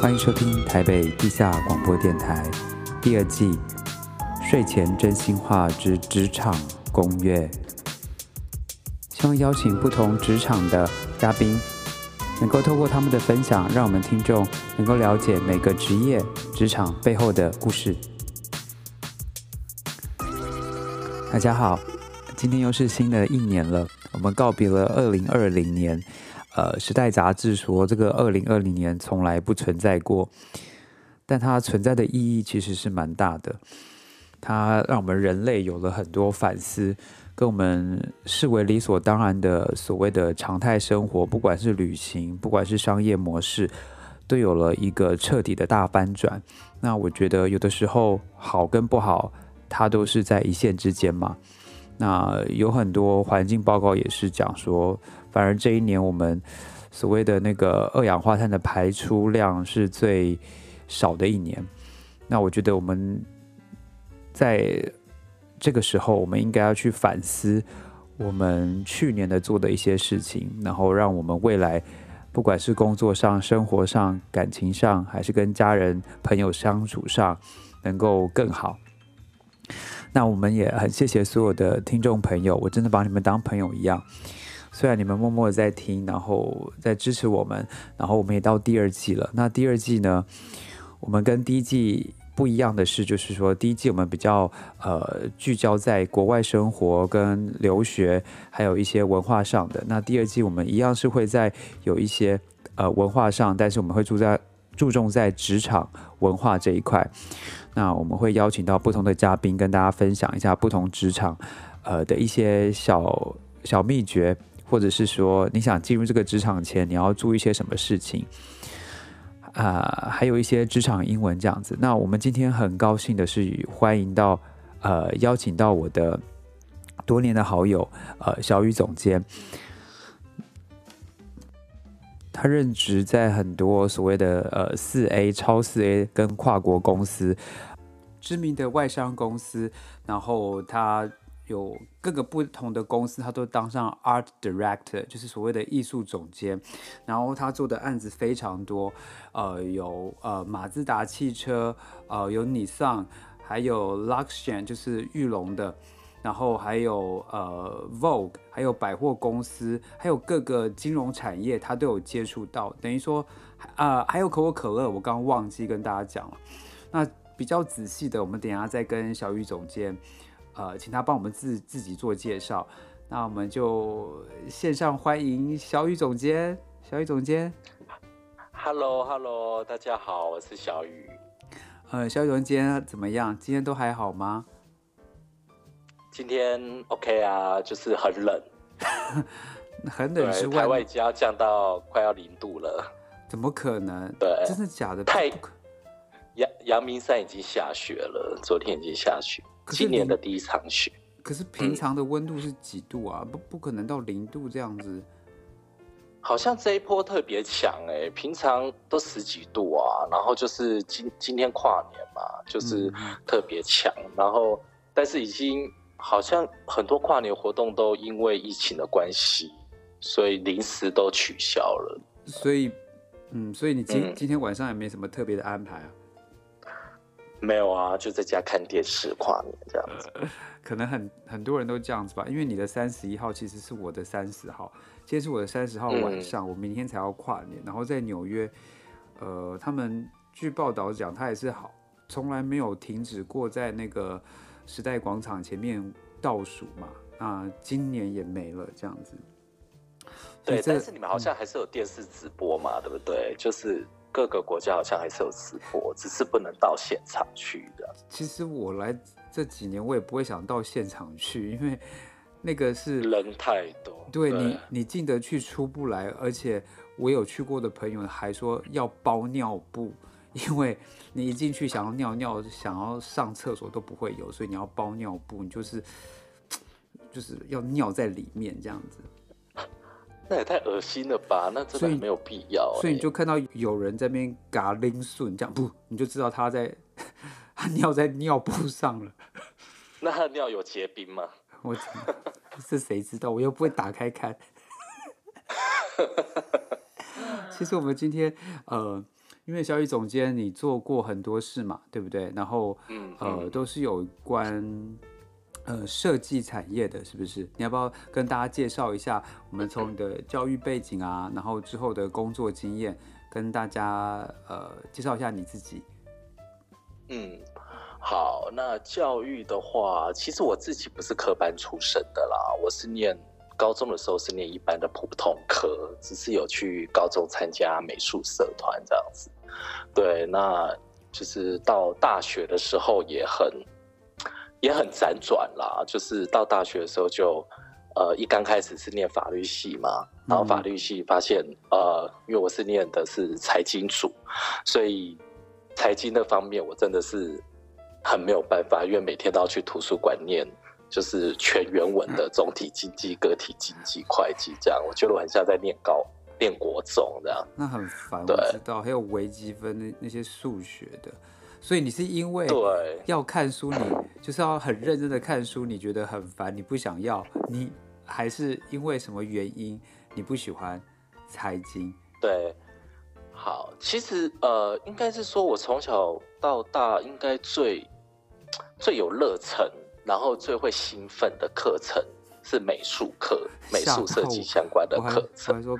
欢迎收听台北地下广播电台第二季睡前真心话之职场攻略。希望邀请不同职场的嘉宾，能够透过他们的分享，让我们听众能够了解每个职业职场背后的故事。大家好，今天又是新的一年了，我们告别了二零二零年。呃，时代杂志说这个二零二零年从来不存在过，但它存在的意义其实是蛮大的。它让我们人类有了很多反思，跟我们视为理所当然的所谓的常态生活，不管是旅行，不管是商业模式，都有了一个彻底的大翻转。那我觉得有的时候好跟不好，它都是在一线之间嘛。那有很多环境报告也是讲说。反而这一年，我们所谓的那个二氧化碳的排出量是最少的一年。那我觉得我们在这个时候，我们应该要去反思我们去年的做的一些事情，然后让我们未来不管是工作上、生活上、感情上，还是跟家人朋友相处上，能够更好。那我们也很谢谢所有的听众朋友，我真的把你们当朋友一样。虽然你们默默的在听，然后在支持我们，然后我们也到第二季了。那第二季呢，我们跟第一季不一样的是，就是说第一季我们比较呃聚焦在国外生活跟留学，还有一些文化上的。那第二季我们一样是会在有一些呃文化上，但是我们会注在注重在职场文化这一块。那我们会邀请到不同的嘉宾，跟大家分享一下不同职场呃的一些小小秘诀。或者是说你想进入这个职场前，你要注意一些什么事情啊、呃？还有一些职场英文这样子。那我们今天很高兴的是欢迎到呃邀请到我的多年的好友呃小雨总监，他任职在很多所谓的呃四 A 超四 A 跟跨国公司，知名的外商公司，然后他。有各个不同的公司，他都当上 Art Director，就是所谓的艺术总监。然后他做的案子非常多，呃，有呃马自达汽车，呃，有 Nissan，还有 Luxian，就是玉龙的，然后还有呃 Vogue，还有百货公司，还有各个金融产业，他都有接触到。等于说，啊、呃，还有可口可乐，我刚忘记跟大家讲了。那比较仔细的，我们等一下再跟小雨总监。呃，请他帮我们自自己做介绍，那我们就线上欢迎小雨总监。小雨总监，Hello，Hello，大家好，我是小雨。呃，小雨总监怎么样？今天都还好吗？今天 OK 啊，就是很冷，很冷之外，台湾已经要降到快要零度了。怎么可能？对，真的假的？太阳阳明山已经下雪了，昨天已经下雪。今年的第一场雪，可是平常的温度是几度啊？嗯、不，不可能到零度这样子。好像这一波特别强哎，平常都十几度啊，然后就是今今天跨年嘛，就是特别强，嗯、然后但是已经好像很多跨年活动都因为疫情的关系，所以临时都取消了。所以，嗯，所以你今、嗯、今天晚上也没什么特别的安排啊？没有啊，就在家看电视跨年这样子。呃、可能很很多人都这样子吧，因为你的三十一号其实是我的三十号，今天是我的三十号晚上，嗯、我明天才要跨年。然后在纽约，呃，他们据报道讲，他也是好，从来没有停止过在那个时代广场前面倒数嘛。那今年也没了这样子。对，但是你们好像还是有电视直播嘛，嗯、对不对？就是。各个国家好像还是有直播，只是不能到现场去的。其实我来这几年，我也不会想到现场去，因为那个是人太多。对，对你，你进得去出不来，而且我有去过的朋友还说要包尿布，因为你一进去想要尿尿、想要上厕所都不会有，所以你要包尿布，你就是 就是要尿在里面这样子。那也太恶心了吧！那真的没有必要、欸。所以你就看到有人在那边嘎拎顺这样，不，你就知道他在 他尿在尿布上了。那他的尿有结冰吗？我这谁知道？我又不会打开看。其实我们今天呃，因因为小雨总监你做过很多事嘛，对不对？然后，嗯，呃，都是有关呃设计产业的，是不是？你要不要跟大家介绍一下？我们从你的教育背景啊，然后之后的工作经验，跟大家呃介绍一下你自己。嗯，好，那教育的话，其实我自己不是科班出身的啦，我是念。高中的时候是念一般的普通科，只是有去高中参加美术社团这样子。对，那就是到大学的时候也很也很辗转啦。就是到大学的时候就，呃，一刚开始是念法律系嘛，然后法律系发现，呃，因为我是念的是财经组，所以财经那方面我真的是很没有办法，因为每天都要去图书馆念。就是全原文的总体经济、个体经济、会计这样，我觉得我很像在念高、念国中这样。那很烦，我知道，还有微积分那那些数学的，所以你是因为要看书，你就是要很认真的看书，你觉得很烦，你不想要，你还是因为什么原因你不喜欢财经？对，好，其实呃，应该是说我从小到大应该最最有热忱。然后最会兴奋的课程是美术课，美术设计相关的课程。我还说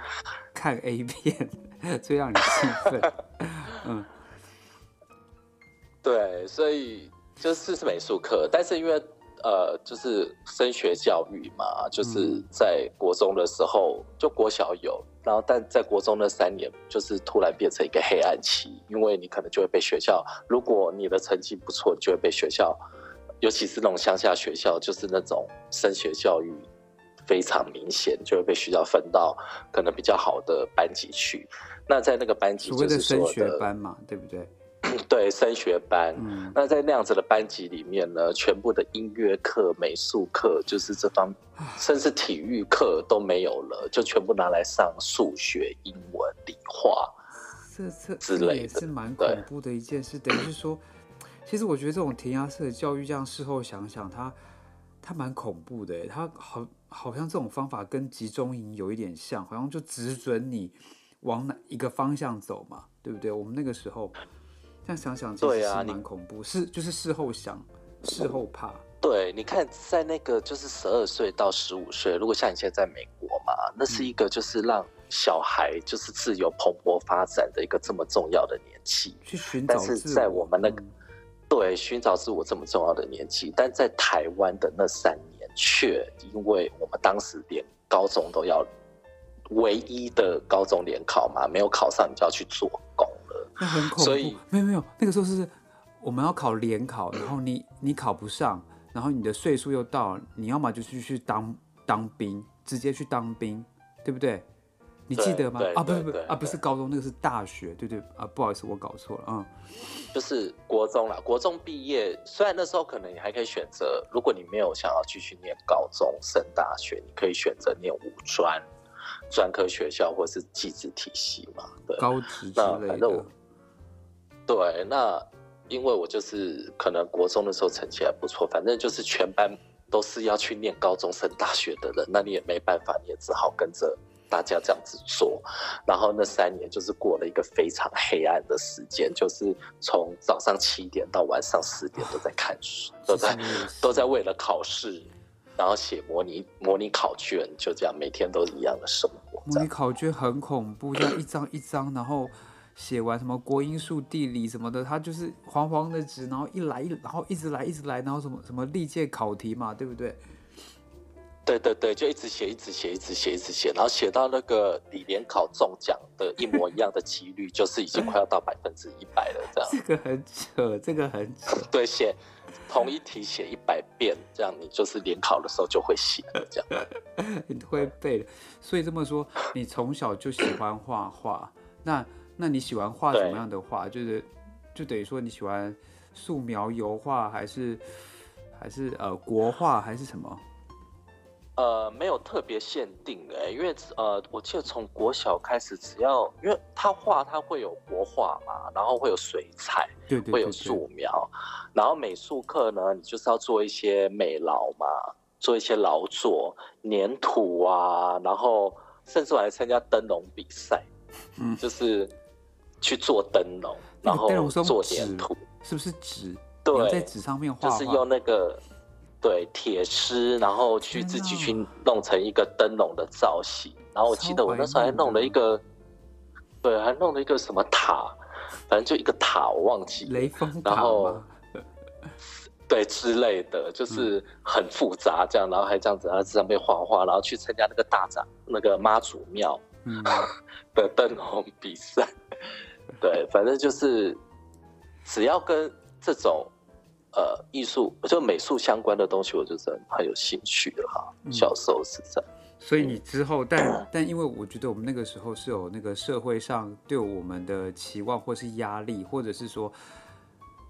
看 A 片 最让你兴奋，嗯，对，所以就是是美术课，但是因为呃，就是升学教育嘛，就是在国中的时候就国小有，然后但在国中那三年就是突然变成一个黑暗期，因为你可能就会被学校，如果你的成绩不错，就会被学校。尤其是那种乡下学校，就是那种升学教育非常明显，就会被学校分到可能比较好的班级去。那在那个班级就是说的，所谓的升学班嘛，对不对？对，升学班。嗯。那在那样子的班级里面呢，全部的音乐课、美术课，就是这方，甚至体育课都没有了，就全部拿来上数学、英文、理化，这这之类的，也是蛮恐怖的一件事。等于是说。其实我觉得这种填鸭式的教育，这样事后想想，它它蛮恐怖的。它好好像这种方法跟集中营有一点像，好像就只准你往哪一个方向走嘛，对不对？我们那个时候这样想想，其实是蛮恐怖。是就是事后想，事后怕。对，你看在那个就是十二岁到十五岁，如果像你现在在美国嘛，那是一个就是让小孩就是自由蓬勃发展的一个这么重要的年纪，去寻找。但是在我们那个。嗯对，寻找自我这么重要的年纪，但在台湾的那三年，却因为我们当时连高中都要唯一的高中联考嘛，没有考上，你就要去做。那很恐怖。所以没有没有，那个时候是我们要考联考，然后你你考不上，然后你的岁数又到了，你要么就是去当当兵，直接去当兵，对不对？你记得吗？啊，不是不是啊，不是高中，那个是大学，对对啊，不好意思，我搞错了，嗯，就是国中啦。国中毕业，虽然那时候可能你还可以选择，如果你没有想要继续念高中升大学，你可以选择念五专、专科学校或是技职体系嘛，对，高职那反正我，对，那因为我就是可能国中的时候成绩还不错，反正就是全班都是要去念高中升大学的人，那你也没办法，你也只好跟着。大家这样子做，然后那三年就是过了一个非常黑暗的时间，就是从早上七点到晚上十点都在看书，都在都在为了考试，然后写模拟模拟考卷，就这样每天都一样的生活。模拟考卷很恐怖，要一张一张，然后写完什么国英数地理什么的，他就是黄黄的纸，然后一来一，然后一直来一直来，然后什么什么历届考题嘛，对不对？对对对，就一直写，一直写，一直写，一直写，然后写到那个你联考中奖的一模一样的几率，就是已经快要到百分之一百了，这样。这个很扯，这个很扯。对，写同一题写一百遍，这样你就是联考的时候就会写了，这样。你会背，所以这么说，你从小就喜欢画画，那那你喜欢画什么样的画？就是就等于说你喜欢素描、油画，还是还是呃国画，还是什么？呃，没有特别限定的，因为呃，我记得从国小开始，只要因为他画，他会有国画嘛，然后会有水彩，对对对对，会有素描，然后美术课呢，你就是要做一些美劳嘛，做一些劳作，粘土啊，然后甚至我还参加灯笼比赛，嗯，就是去做灯笼，然后做粘土，是不是纸？对，在纸上面画，就是用那个对铁丝，然后去自己去弄成一个灯笼的造型。然后我记得我那时候还弄了一个，对，还弄了一个什么塔，反正就一个塔，我忘记雷锋塔，然后对之类的，就是很复杂这样，然后还这样子在上面画画，然后去参加那个大展，那个妈祖庙 的灯笼比赛。对，反正就是只要跟这种呃艺术就美术相关的东西，我就是很，很有兴趣的哈。小时候是这样。所以你之后，但 但因为我觉得我们那个时候是有那个社会上对我们的期望，或是压力，或者是说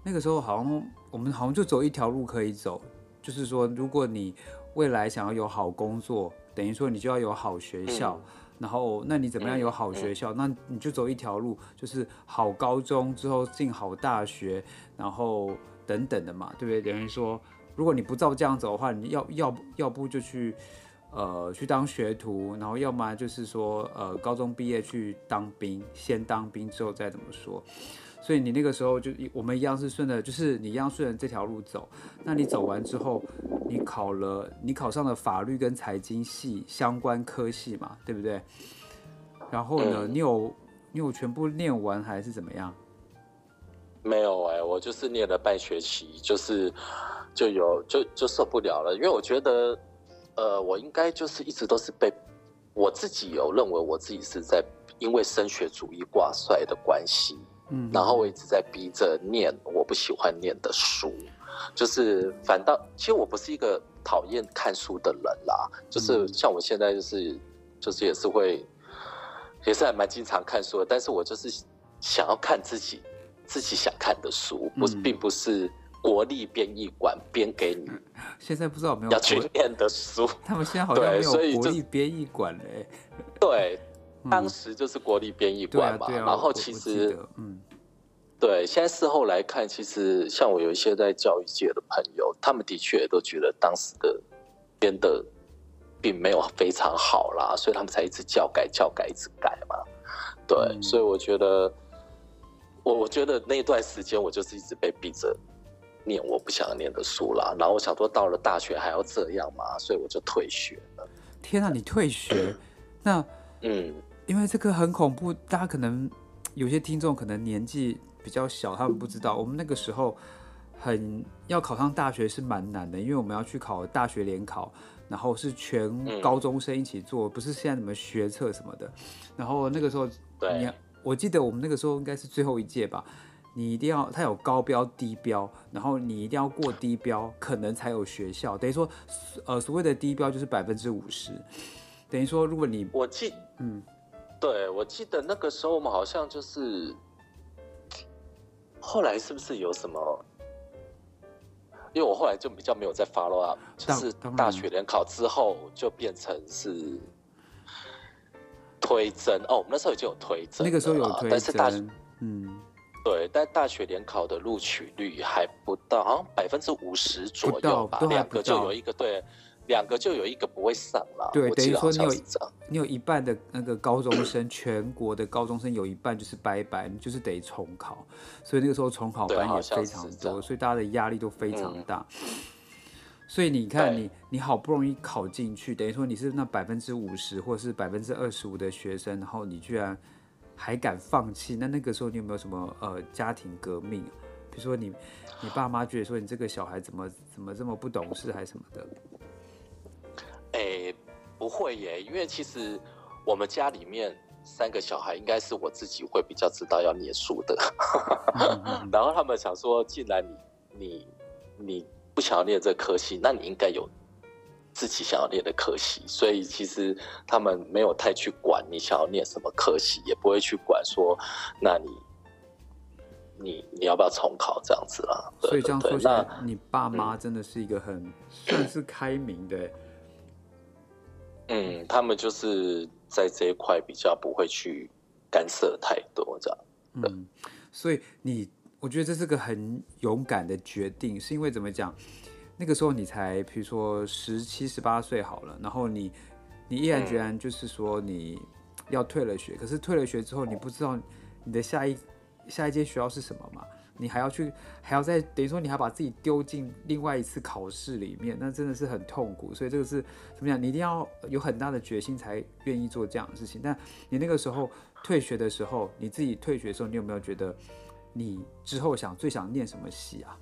那个时候好像我们好像就走一条路可以走，就是说如果你未来想要有好工作，等于说你就要有好学校，嗯、然后那你怎么样有好学校？那你就走一条路，就是好高中之后进好大学，然后等等的嘛，对不对？等于说如果你不照这样走的话，你要要要不就去。呃，去当学徒，然后要么就是说，呃，高中毕业去当兵，先当兵之后再怎么说。所以你那个时候就我们一样是顺着，就是你一样顺着这条路走。那你走完之后，你考了，你考上了法律跟财经系相关科系嘛，对不对？然后呢，你有你有全部念完还是怎么样？没有哎、欸，我就是念了半学期，就是就有就就受不了了，因为我觉得。呃，我应该就是一直都是被我自己有认为我自己是在因为升学主义挂帅的关系，嗯，然后我一直在逼着念我不喜欢念的书，就是反倒其实我不是一个讨厌看书的人啦，就是像我现在就是就是也是会也是还蛮经常看书的，但是我就是想要看自己自己想看的书，不是并不是。国立编译馆编给你，现在不知道有没有要去念的书。他们现在好像没有国立编译馆嘞。对，当时就是国立编译馆嘛。然后其实，嗯，对，现在事后来看，其实像我有一些在教育界的朋友，他们的确也都觉得当时的编的并没有非常好啦，所以他们才一直教改、教改、一直改嘛。对，所以我觉得，我我觉得那段时间我就是一直被逼着。念我不想念的书啦，然后我想说到了大学还要这样嘛，所以我就退学了。天啊，你退学？那嗯，因为这个很恐怖，大家可能有些听众可能年纪比较小，他们不知道，我们那个时候很要考上大学是蛮难的，因为我们要去考大学联考，然后是全高中生一起做，不是现在什么学测什么的。然后那个时候，对，我记得我们那个时候应该是最后一届吧。你一定要，它有高标、低标，然后你一定要过低标，可能才有学校。等于说，呃，所谓的低标就是百分之五十。等于说，如果你我记，嗯，对，我记得那个时候我们好像就是，后来是不是有什么？因为我后来就比较没有再 follow up，就是大学联考之后就变成是推甄哦，我们那时候已经有推甄，那个时候有推甄，但是大学，嗯。对，但大学联考的录取率还不到，好像百分之五十左右吧，两个就有一个对，两个就有一个不会上了。对，等于说你有你有一半的那个高中生，全国的高中生有一半就是拜拜，你就是得重考，所以那个时候重考班也非常多，所以大家的压力都非常大。嗯、所以你看你，你你好不容易考进去，等于说你是那百分之五十或者是百分之二十五的学生，然后你居然。还敢放弃？那那个时候你有没有什么呃家庭革命？比如说你你爸妈觉得说你这个小孩怎么怎么这么不懂事还是什么的？哎、欸，不会耶，因为其实我们家里面三个小孩，应该是我自己会比较知道要念书的。然后他们想说，既然你你你不想要念这科系，那你应该有。自己想要念的科系，所以其实他们没有太去管你想要念什么科系，也不会去管说，那你你你要不要重考这样子啦。所以这样说起来，那你爸妈真的是一个很、嗯、算是开明的。嗯，他们就是在这一块比较不会去干涉太多这样。嗯，所以你我觉得这是个很勇敢的决定，是因为怎么讲？那个时候你才，比如说十七、十八岁好了，然后你，你毅然决然就是说你要退了学，可是退了学之后，你不知道你的下一下一间学校是什么嘛？你还要去，还要再等于说，你还把自己丢进另外一次考试里面，那真的是很痛苦。所以这个是怎么讲？你一定要有很大的决心才愿意做这样的事情。但你那个时候退学的时候，你自己退学的时候，你有没有觉得你之后想最想念什么戏啊？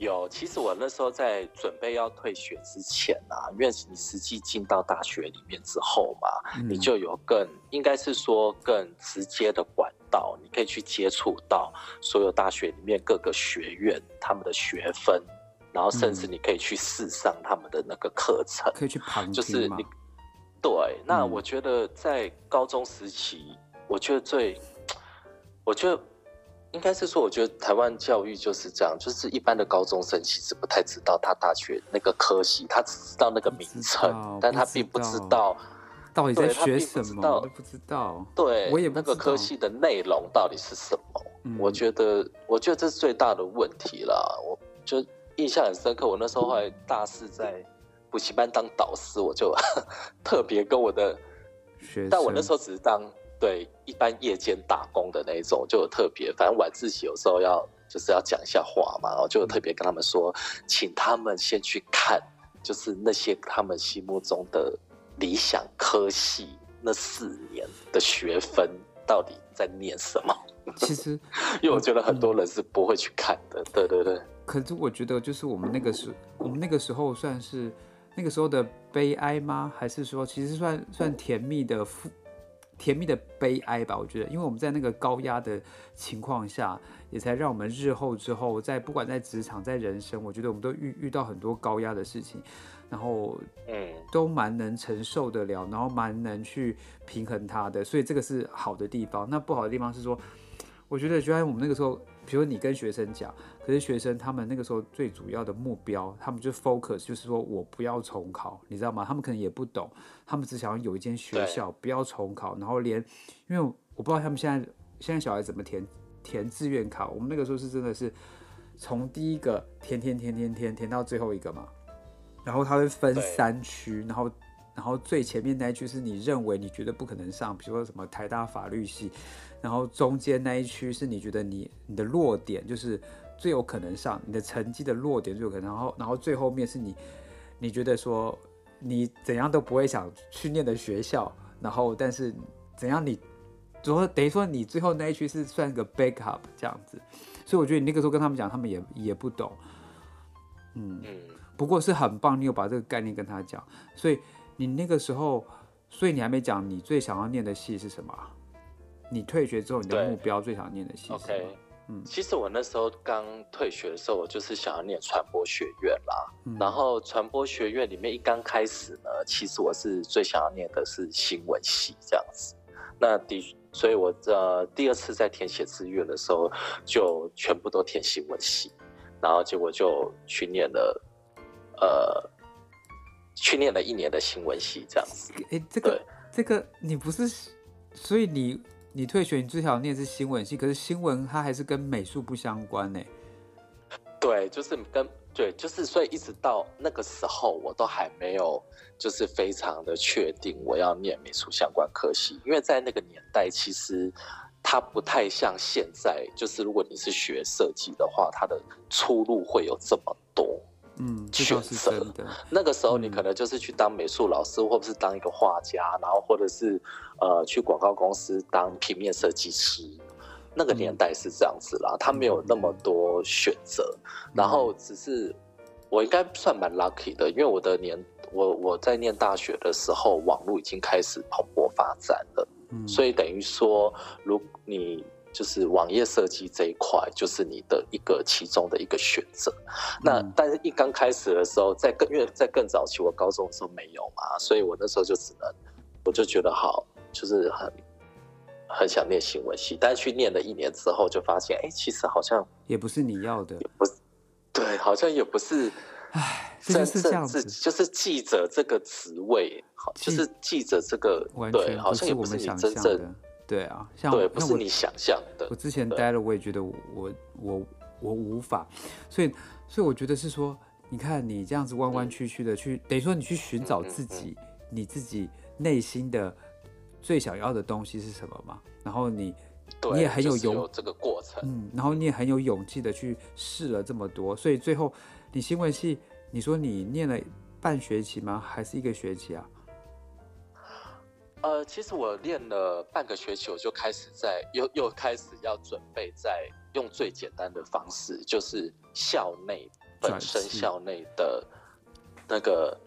有，其实我那时候在准备要退学之前啊，因为你实际进到大学里面之后嘛，嗯、你就有更应该是说更直接的管道，你可以去接触到所有大学里面各个学院他们的学分，然后甚至你可以去试上他们的那个课程，可以去旁听就是你对，那我觉得在高中时期，我觉得最，我觉得。应该是说，我觉得台湾教育就是这样，就是一般的高中生其实不太知道他大学那个科系，他只知道那个名称，但他并不知道到底在学什么，都不知道。对，我也那个科系的内容到底是什么？嗯、我觉得，我觉得这是最大的问题了。我就印象很深刻，我那时候后来大四在补习班当导师，我就 特别跟我的学生，但我那时候只是当。对，一般夜间打工的那一种，就有特别，反正晚自习有时候要就是要讲一下话嘛，然后就有特别跟他们说，请他们先去看，就是那些他们心目中的理想科系那四年的学分到底在念什么。其实，因为我觉得很多人是不会去看的。对对对。可是我觉得，就是我们那个时，我们那个时候算是那个时候的悲哀吗？还是说，其实算算甜蜜的负？甜蜜的悲哀吧，我觉得，因为我们在那个高压的情况下，也才让我们日后之后，在不管在职场、在人生，我觉得我们都遇遇到很多高压的事情，然后，嗯，都蛮能承受得了，然后蛮能去平衡它的，所以这个是好的地方。那不好的地方是说，我觉得，就像我们那个时候。比如你跟学生讲，可是学生他们那个时候最主要的目标，他们就 focus 就是说我不要重考，你知道吗？他们可能也不懂，他们只想要有一间学校不要重考，然后连，因为我不知道他们现在现在小孩怎么填填志愿考，我们那个时候是真的是从第一个填填填填填填到最后一个嘛，然后他会分三区，然后。然后最前面那一区是你认为你觉得不可能上，比如说什么台大法律系，然后中间那一区是你觉得你你的弱点就是最有可能上，你的成绩的弱点最有可能，然后然后最后面是你你觉得说你怎样都不会想去念的学校，然后但是怎样你，主要等于说你最后那一区是算个 backup 这样子，所以我觉得你那个时候跟他们讲，他们也也不懂，嗯，不过是很棒，你有把这个概念跟他讲，所以。你那个时候，所以你还没讲你最想要念的系是什么？你退学之后，你的目标最想念的系是什么嗯，其实我那时候刚退学的时候，我就是想要念传播学院啦。嗯、然后传播学院里面一刚开始呢，其实我是最想要念的是新闻系这样子。那的，所以我呃第二次在填写志愿的时候，就全部都填新闻系，然后结果就去念了，呃。去念了一年的新闻系，这样子。哎、欸，这个对这个你不是，所以你你退学，你最想念是新闻系，可是新闻它还是跟美术不相关呢。对，就是跟对，就是所以一直到那个时候，我都还没有就是非常的确定我要念美术相关科系，因为在那个年代，其实它不太像现在，就是如果你是学设计的话，它的出路会有这么多。嗯，选择的 那个时候，你可能就是去当美术老师，嗯、或者是当一个画家，然后或者是呃去广告公司当平面设计师。那个年代是这样子啦，嗯、他没有那么多选择，嗯、然后只是我应该算蛮 lucky 的，因为我的年我我在念大学的时候，网络已经开始蓬勃发展了，嗯、所以等于说，如你。就是网页设计这一块，就是你的一个其中的一个选择。那但是一刚开始的时候，在更因为在更早期，我高中的时候没有嘛，所以我那时候就只能，我就觉得好，就是很很想念新闻系。但是去念了一年之后，就发现，哎、欸，其实好像也不是你要的，不是，对，好像也不是。哎，真是这样子，就是记者这个职位，好，就是记者这个，对，好像也不是你真正。对啊，像对，不是你想象的。我之前待了，我也觉得我我我我无法，所以所以我觉得是说，你看你这样子弯弯曲曲的去，等于说你去寻找自己，你自己内心的最想要的东西是什么嘛，然后你你也很有勇、就是、有这个过程，嗯，然后你也很有勇气的去试了这么多，所以最后你新闻系，你说你念了半学期吗？还是一个学期啊？呃，其实我练了半个学期，我就开始在又又开始要准备在用最简单的方式，就是校内本身校内的那个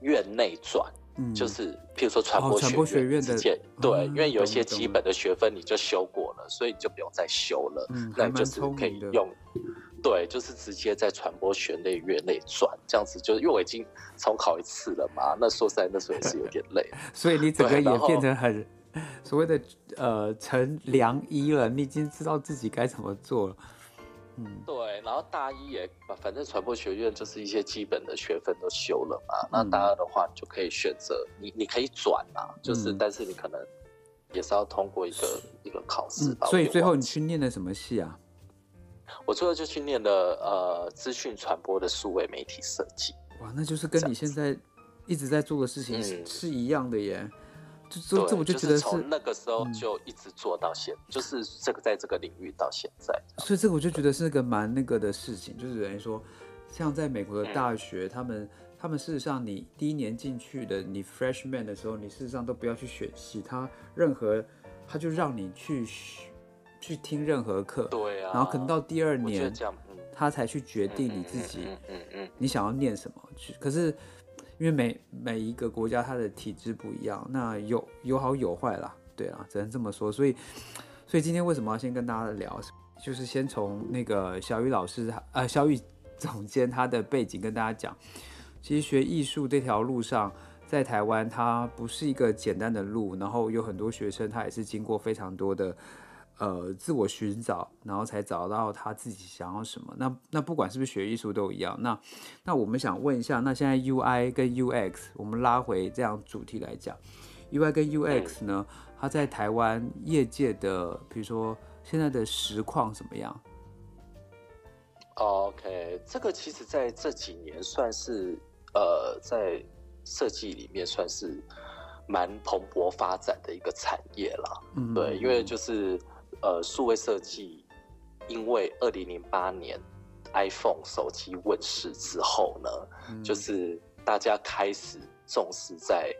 院内转，嗯，就是譬如说传播学院，哦、传播学院的对、嗯，因为有一些基本的学分你就修过了，所以你就不用再修了，嗯，那就是可以用。对，就是直接在传播学内院内转，这样子，就是因为我已经重考一次了嘛。那说实在，那时候也是有点累，所以你整个也变成很所谓的呃成良医了。你已经知道自己该怎么做了。嗯，对。然后大一也，反正传播学院就是一些基本的学分都修了嘛。嗯、那大二的话，你就可以选择你，你可以转啊，就是、嗯，但是你可能也是要通过一个一个考试、吧。所以最后你去念的什么系啊？我最后就去念了呃资讯传播的数位媒体设计。哇，那就是跟你现在一直在做的事情是，是一样的耶。就这这我就觉得是、就是、那个时候就一直做到现、嗯，就是这个在这个领域到现在。所以这个我就觉得是个蛮那个的事情，就是等于说，像在美国的大学，嗯、他们他们事实上你第一年进去的，你 freshman 的时候，你事实上都不要去选系，他任何他就让你去。去听任何课，对啊，然后可能到第二年，他才去决定你自己，嗯嗯，你想要念什么。去，可是因为每每一个国家它的体制不一样，那有有好有坏啦，对啦，只能这么说。所以，所以今天为什么要先跟大家聊，就是先从那个小雨老师，呃，小雨总监他的背景跟大家讲。其实学艺术这条路上，在台湾它不是一个简单的路，然后有很多学生他也是经过非常多的。呃，自我寻找，然后才找到他自己想要什么。那那不管是不是学艺术都一样。那那我们想问一下，那现在 UI 跟 UX，我们拉回这样主题来讲，UI 跟 UX 呢，它在台湾业界的，比如说现在的实况怎么样？OK，这个其实在这几年算是呃，在设计里面算是蛮蓬勃发展的一个产业了。嗯，对，因为就是。呃，数位设计，因为二零零八年 iPhone 手机问世之后呢，嗯，就是大家开始重视在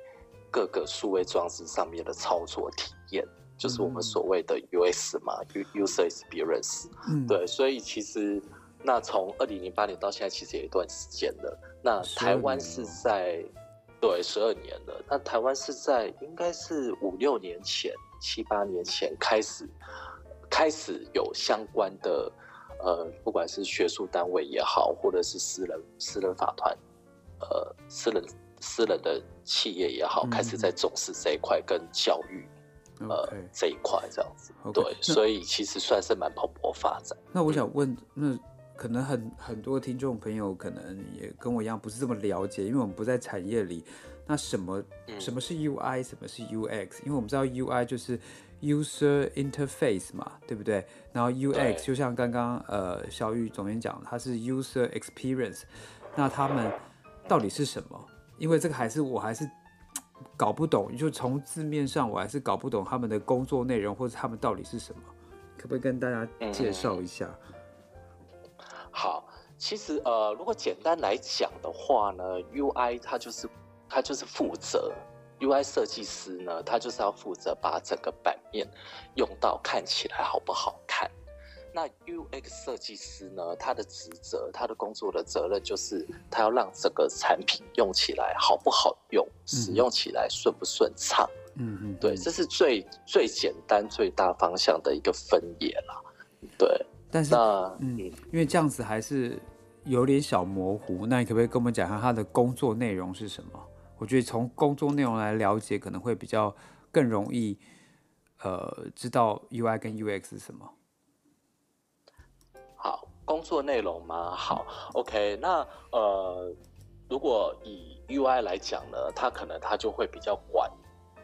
各个数位装置上面的操作体验，嗯，就是我们所谓的 US 嘛，User Experience。嗯，对，所以其实那从二零零八年到现在，其实有一段时间了。那台湾是在对十二年了，那台湾是在应该是五六年前，七八年前开始。开始有相关的，呃，不管是学术单位也好，或者是私人私人法团，呃，私人私人的企业也好，嗯、开始在重视这一块跟教育，呃.这一块这样子。Okay. 对，所以其实算是蛮蓬勃发展。那我想问，那可能很很多听众朋友可能也跟我一样，不是这么了解，因为我们不在产业里。那什么什么是 UI，什么是 UX？因为我们知道 UI 就是 User Interface 嘛，对不对？然后 UX 就像刚刚呃小玉总监讲，它是 User Experience。那他们到底是什么？因为这个还是我还是搞不懂，就从字面上我还是搞不懂他们的工作内容或者他们到底是什么，可不可以跟大家介绍一下？嗯、好，其实呃，如果简单来讲的话呢，UI 它就是它就是负责。UI 设计师呢，他就是要负责把整个版面用到看起来好不好看。那 UX 设计师呢，他的职责，他的工作的责任就是他要让整个产品用起来好不好用，嗯、使用起来顺不顺畅。嗯嗯，对，这是最最简单、最大方向的一个分野啦。对，但是那嗯，因为这样子还是有点小模糊。那你可不可以跟我们讲一下他的工作内容是什么？我觉得从工作内容来了解，可能会比较更容易，呃，知道 UI 跟 UX 是什么。好，工作内容吗？好，OK，那呃，如果以 UI 来讲呢，它可能它就会比较管，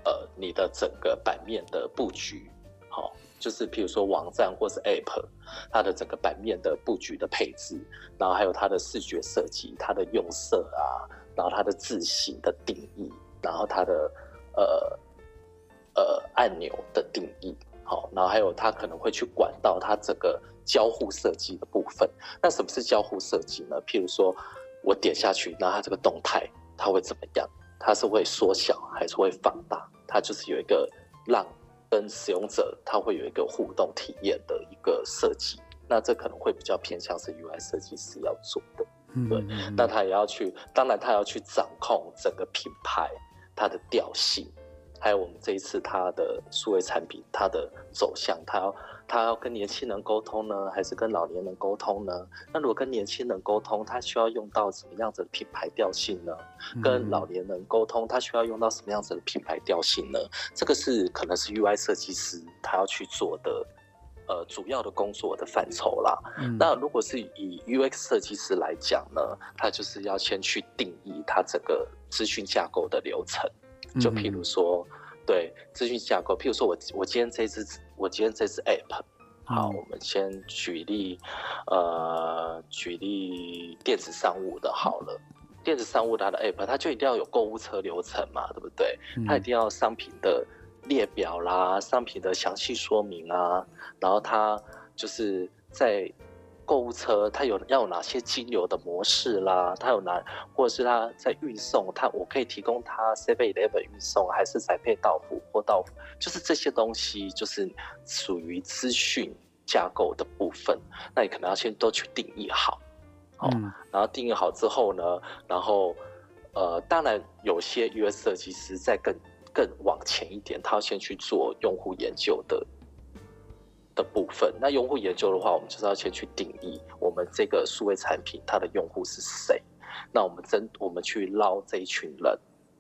呃，你的整个版面的布局，好，就是譬如说网站或是 App，它的整个版面的布局的配置，然后还有它的视觉设计，它的用色啊。然后它的字型的定义，然后它的呃呃按钮的定义，好，然后还有它可能会去管到它整个交互设计的部分。那什么是交互设计呢？譬如说我点下去，那它这个动态它会怎么样？它是会缩小还是会放大？它就是有一个让跟使用者他会有一个互动体验的一个设计。那这可能会比较偏向是 UI 设计师要做的。对，那他也要去，当然他要去掌控整个品牌它的调性，还有我们这一次它的数位产品它的走向，他要他要跟年轻人沟通呢，还是跟老年人沟通呢？那如果跟年轻人沟通，他需要用到什么样子的品牌调性呢？跟老年人沟通，他需要用到什么样子的品牌调性呢？这个是可能是 UI 设计师他要去做的。呃，主要的工作的范畴啦。嗯、那如果是以 UX 设计师来讲呢，他就是要先去定义他整个资讯架构的流程。就譬如说，嗯、对资讯架构，譬如说我我今天这支我今天这支 App，好，嗯、我们先举例，呃，举例电子商务的好了。电子商务它的 App，它就一定要有购物车流程嘛，对不对？它一定要商品的。列表啦，商品的详细说明啊，然后它就是在购物车，它有要有哪些精油的模式啦，它有哪，或者是它在运送，它我可以提供它 Seven Eleven 运送，还是宅配到府或到府，就是这些东西就是属于资讯架构的部分，那你可能要先都去定义好，好，嗯、然后定义好之后呢，然后呃，当然有些 UX 设计师在更更往前一点，他要先去做用户研究的的部分。那用户研究的话，我们就是要先去定义我们这个数位产品它的用户是谁。那我们真我们去捞这一群人，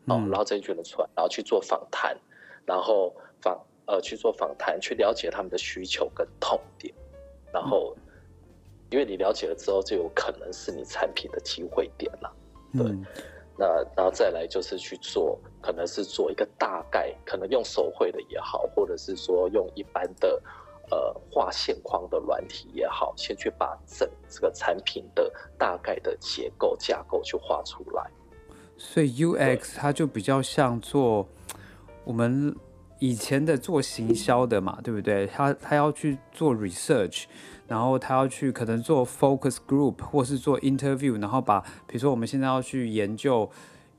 哦，捞这一群人出来，然后去做访谈，然后访呃去做访谈，去了解他们的需求跟痛点。然后，因为你了解了之后，就有可能是你产品的机会点了。对。嗯那然后再来就是去做，可能是做一个大概，可能用手绘的也好，或者是说用一般的呃画线框的软体也好，先去把整这个产品的大概的结构架构去画出来。所以 UX 它就比较像做我们以前的做行销的嘛，对不对？他他要去做 research。然后他要去可能做 focus group 或是做 interview，然后把比如说我们现在要去研究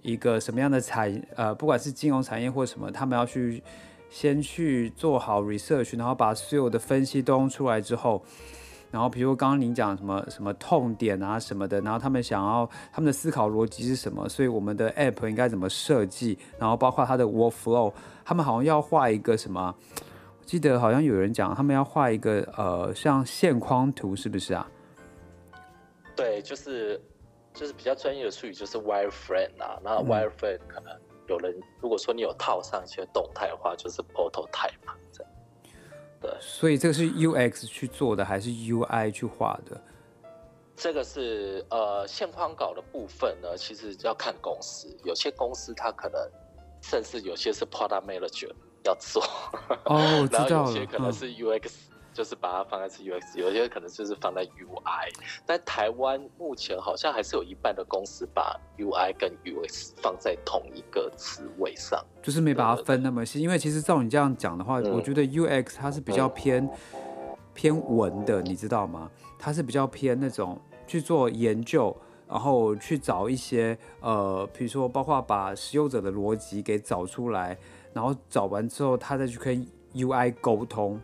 一个什么样的产呃，不管是金融产业或什么，他们要去先去做好 research，然后把所有的分析都出来之后，然后比如刚刚您讲什么什么痛点啊什么的，然后他们想要他们的思考逻辑是什么，所以我们的 app 应该怎么设计，然后包括它的 workflow，他们好像要画一个什么。记得好像有人讲，他们要画一个呃，像线框图，是不是啊？对，就是就是比较专业的术语，就是 wireframe 啊。那 wireframe 可能有人如果说你有套上一些动态的话，就是 prototype 嘛，这样。对，所以这个是 UX 去做的，还是 UI 去画的？这个是呃线框稿的部分呢，其实要看公司，有些公司它可能甚至有些是 product manager。要做哦，我 知道了。然后有些可能是 UX，、嗯、就是把它放在是 UX，有些可能就是放在 UI。但台湾目前好像还是有一半的公司把 UI 跟 UX 放在同一个职位上，就是没把它分那么细。因为其实照你这样讲的话，嗯、我觉得 UX 它是比较偏、嗯、偏文的，你知道吗？它是比较偏那种去做研究，然后去找一些呃，比如说包括把使用者的逻辑给找出来。然后找完之后，他再去跟 UI 沟通。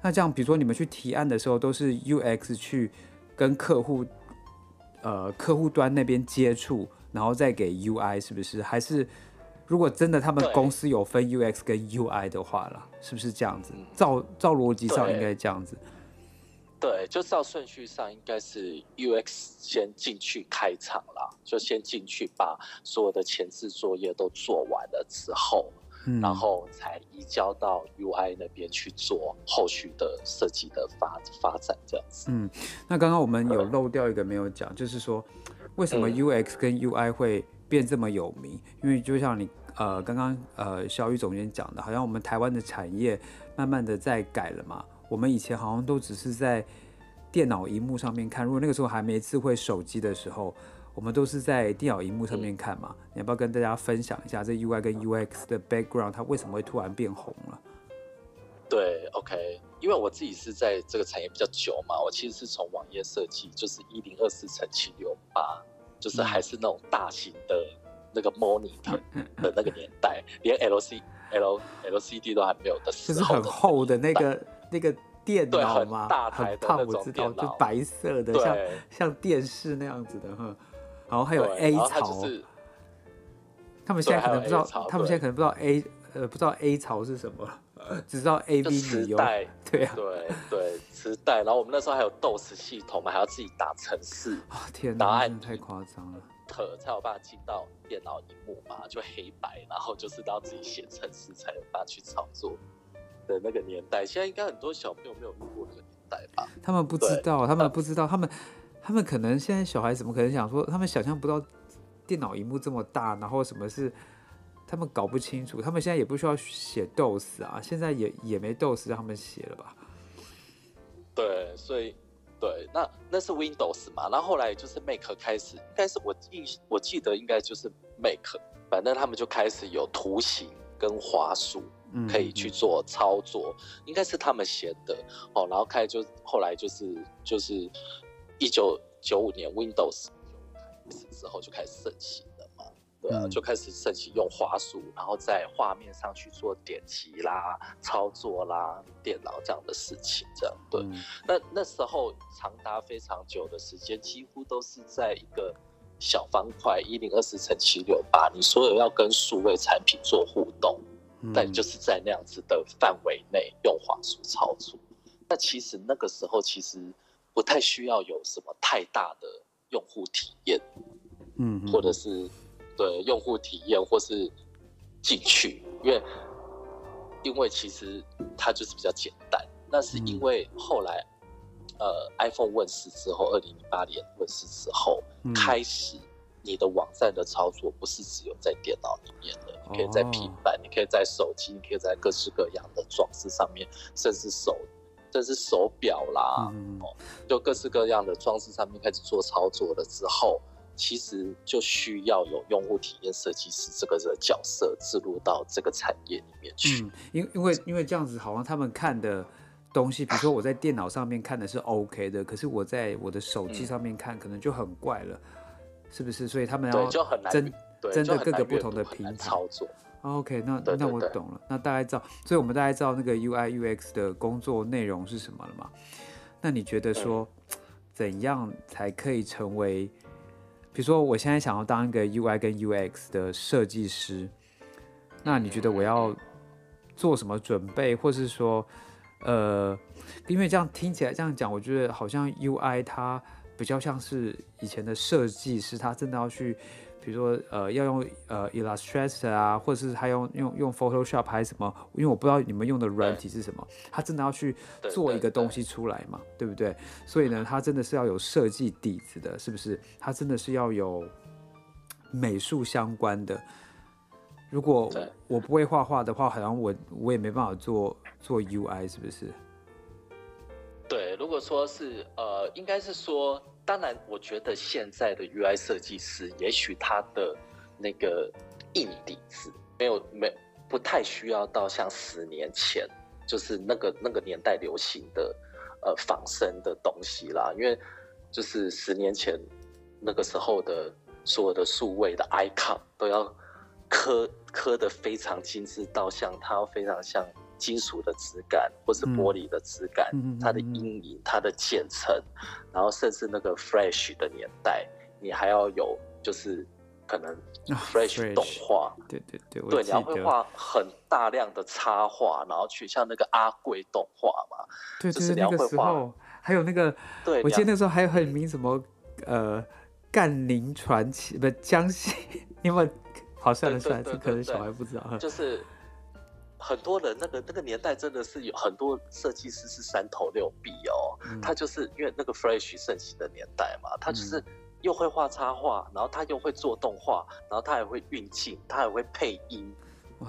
那这样，比如说你们去提案的时候，都是 UX 去跟客户，呃，客户端那边接触，然后再给 UI，是不是？还是如果真的他们公司有分 UX 跟 UI 的话啦，是不是这样子？照照逻辑上应该这样子。对，就照顺序上应该是 UX 先进去开场啦，就先进去把所有的前置作业都做完了之后。然后才移交到 UI 那边去做后续的设计的发发展，这样子。嗯，那刚刚我们有漏掉一个没有讲，就是说为什么 UX 跟 UI 会变这么有名？因为就像你呃刚刚呃小雨总监讲的，好像我们台湾的产业慢慢的在改了嘛。我们以前好像都只是在电脑荧幕上面看，如果那个时候还没智慧手机的时候，我们都是在电脑荧幕上面看嘛，嗯、你要不要跟大家分享一下这 UI 跟 UX 的 background，它为什么会突然变红了？对，OK，因为我自己是在这个产业比较久嘛，我其实是从网页设计，就是一零二四乘七六八，就是还是那种大型的那个 monitor 的那个年代，连 LC L LCD 都还没有的时候，就是很厚的那个那个。电脑嘛，很大台的那种电脑，我知道，就白色的，像像电视那样子的哈。然后还有 A 槽，他们现在可能不知道，他们现在可能不知道 A 呃不知道 A 槽是什么，只知道 AV 女优。对啊，对对，磁带。然后我们那时候还有 DOS 系统嘛，还要自己打程式。啊天哪，答案太夸张了。可才有办法进到电脑荧幕嘛，就黑白，然后就是都要自己写程式才有办法去操作。的那个年代，现在应该很多小朋友没有遇过那个年代吧？他们不知道，他们不知道，他们他们可能现在小孩怎么可能想说，他们想象不到电脑荧幕这么大，然后什么是他们搞不清楚，他们现在也不需要写 DOS 啊，现在也也没 DOS 让他们写了吧？对，所以对，那那是 Windows 嘛，然后后来就是 Mac 开始，应该是我印我记得应该就是 Mac，反正他们就开始有图形跟滑鼠。可以去做操作，应该是他们写的哦。然后开始就后来就是就是一九九五年 Windows 之后就开始盛行了嘛，对啊，嗯、就开始盛行用滑鼠，然后在画面上去做点击啦、操作啦、电脑这样的事情，这样对。嗯、那那时候长达非常久的时间，几乎都是在一个小方块一零二四乘七六八，你所有要跟数位产品做互动。但就是在那样子的范围内用滑鼠操作，那其实那个时候其实不太需要有什么太大的用户体验，嗯，或者是对用户体验或是进去，因为因为其实它就是比较简单。那是因为后来呃 iPhone 问世之后，二零零八年问世之后开始。你的网站的操作不是只有在电脑里面的，你可以在平板，你可以在手机，你可以在各式各样的装置上面，甚至手，甚至手表啦，嗯、哦，就各式各样的装置上面开始做操作了之后，其实就需要有用户体验设计师这个的角色置入到这个产业里面去。因、嗯、因为因为这样子，好像他们看的东西，比如说我在电脑上面看的是 OK 的，可是我在我的手机上面看，可能就很怪了。是不是？所以他们要针针对各个不同的平台操作。OK，那那我懂了。那大概知道，所以我们大概知道那个 UI UX 的工作内容是什么了嘛？那你觉得说，怎样才可以成为？比如说，我现在想要当一个 UI 跟 UX 的设计师，那你觉得我要做什么准备，或是说，呃，因为这样听起来这样讲，我觉得好像 UI 它。比较像是以前的设计师，他真的要去，比如说呃，要用呃 Illustrator 啊，或者是他用用用 Photoshop 还是什么？因为我不知道你们用的软体是什么，他真的要去做一个东西出来嘛，对不对？所以呢，他真的是要有设计底子的，是不是？他真的是要有美术相关的。如果我不会画画的话，好像我我也没办法做做 UI，是不是？对，如果说是呃，应该是说。当然，我觉得现在的 UI 设计师，也许他的那个硬底子没有没不太需要到像十年前，就是那个那个年代流行的呃仿生的东西啦。因为就是十年前那个时候的所有的数位的 icon 都要刻刻得非常精致，到像它非常像。金属的质感，或是玻璃的质感，嗯、它的阴影，它的渐层，然后甚至那个 fresh 的年代，你还要有就是可能 fresh 动画，啊、对对对，对，你要会画很大量的插画，然后去像那个阿贵动画嘛，对，就是你要会画，还有那个，对，我记得那时候还有很名什么呃，干宁传奇不江西，因为好像的出来，可能小孩不知道，就是。很多人那个那个年代真的是有很多设计师是三头六臂哦，嗯、他就是因为那个 Flash 盛行的年代嘛，他就是又会画插画，然后他又会做动画，然后他还会运镜，他还会配音，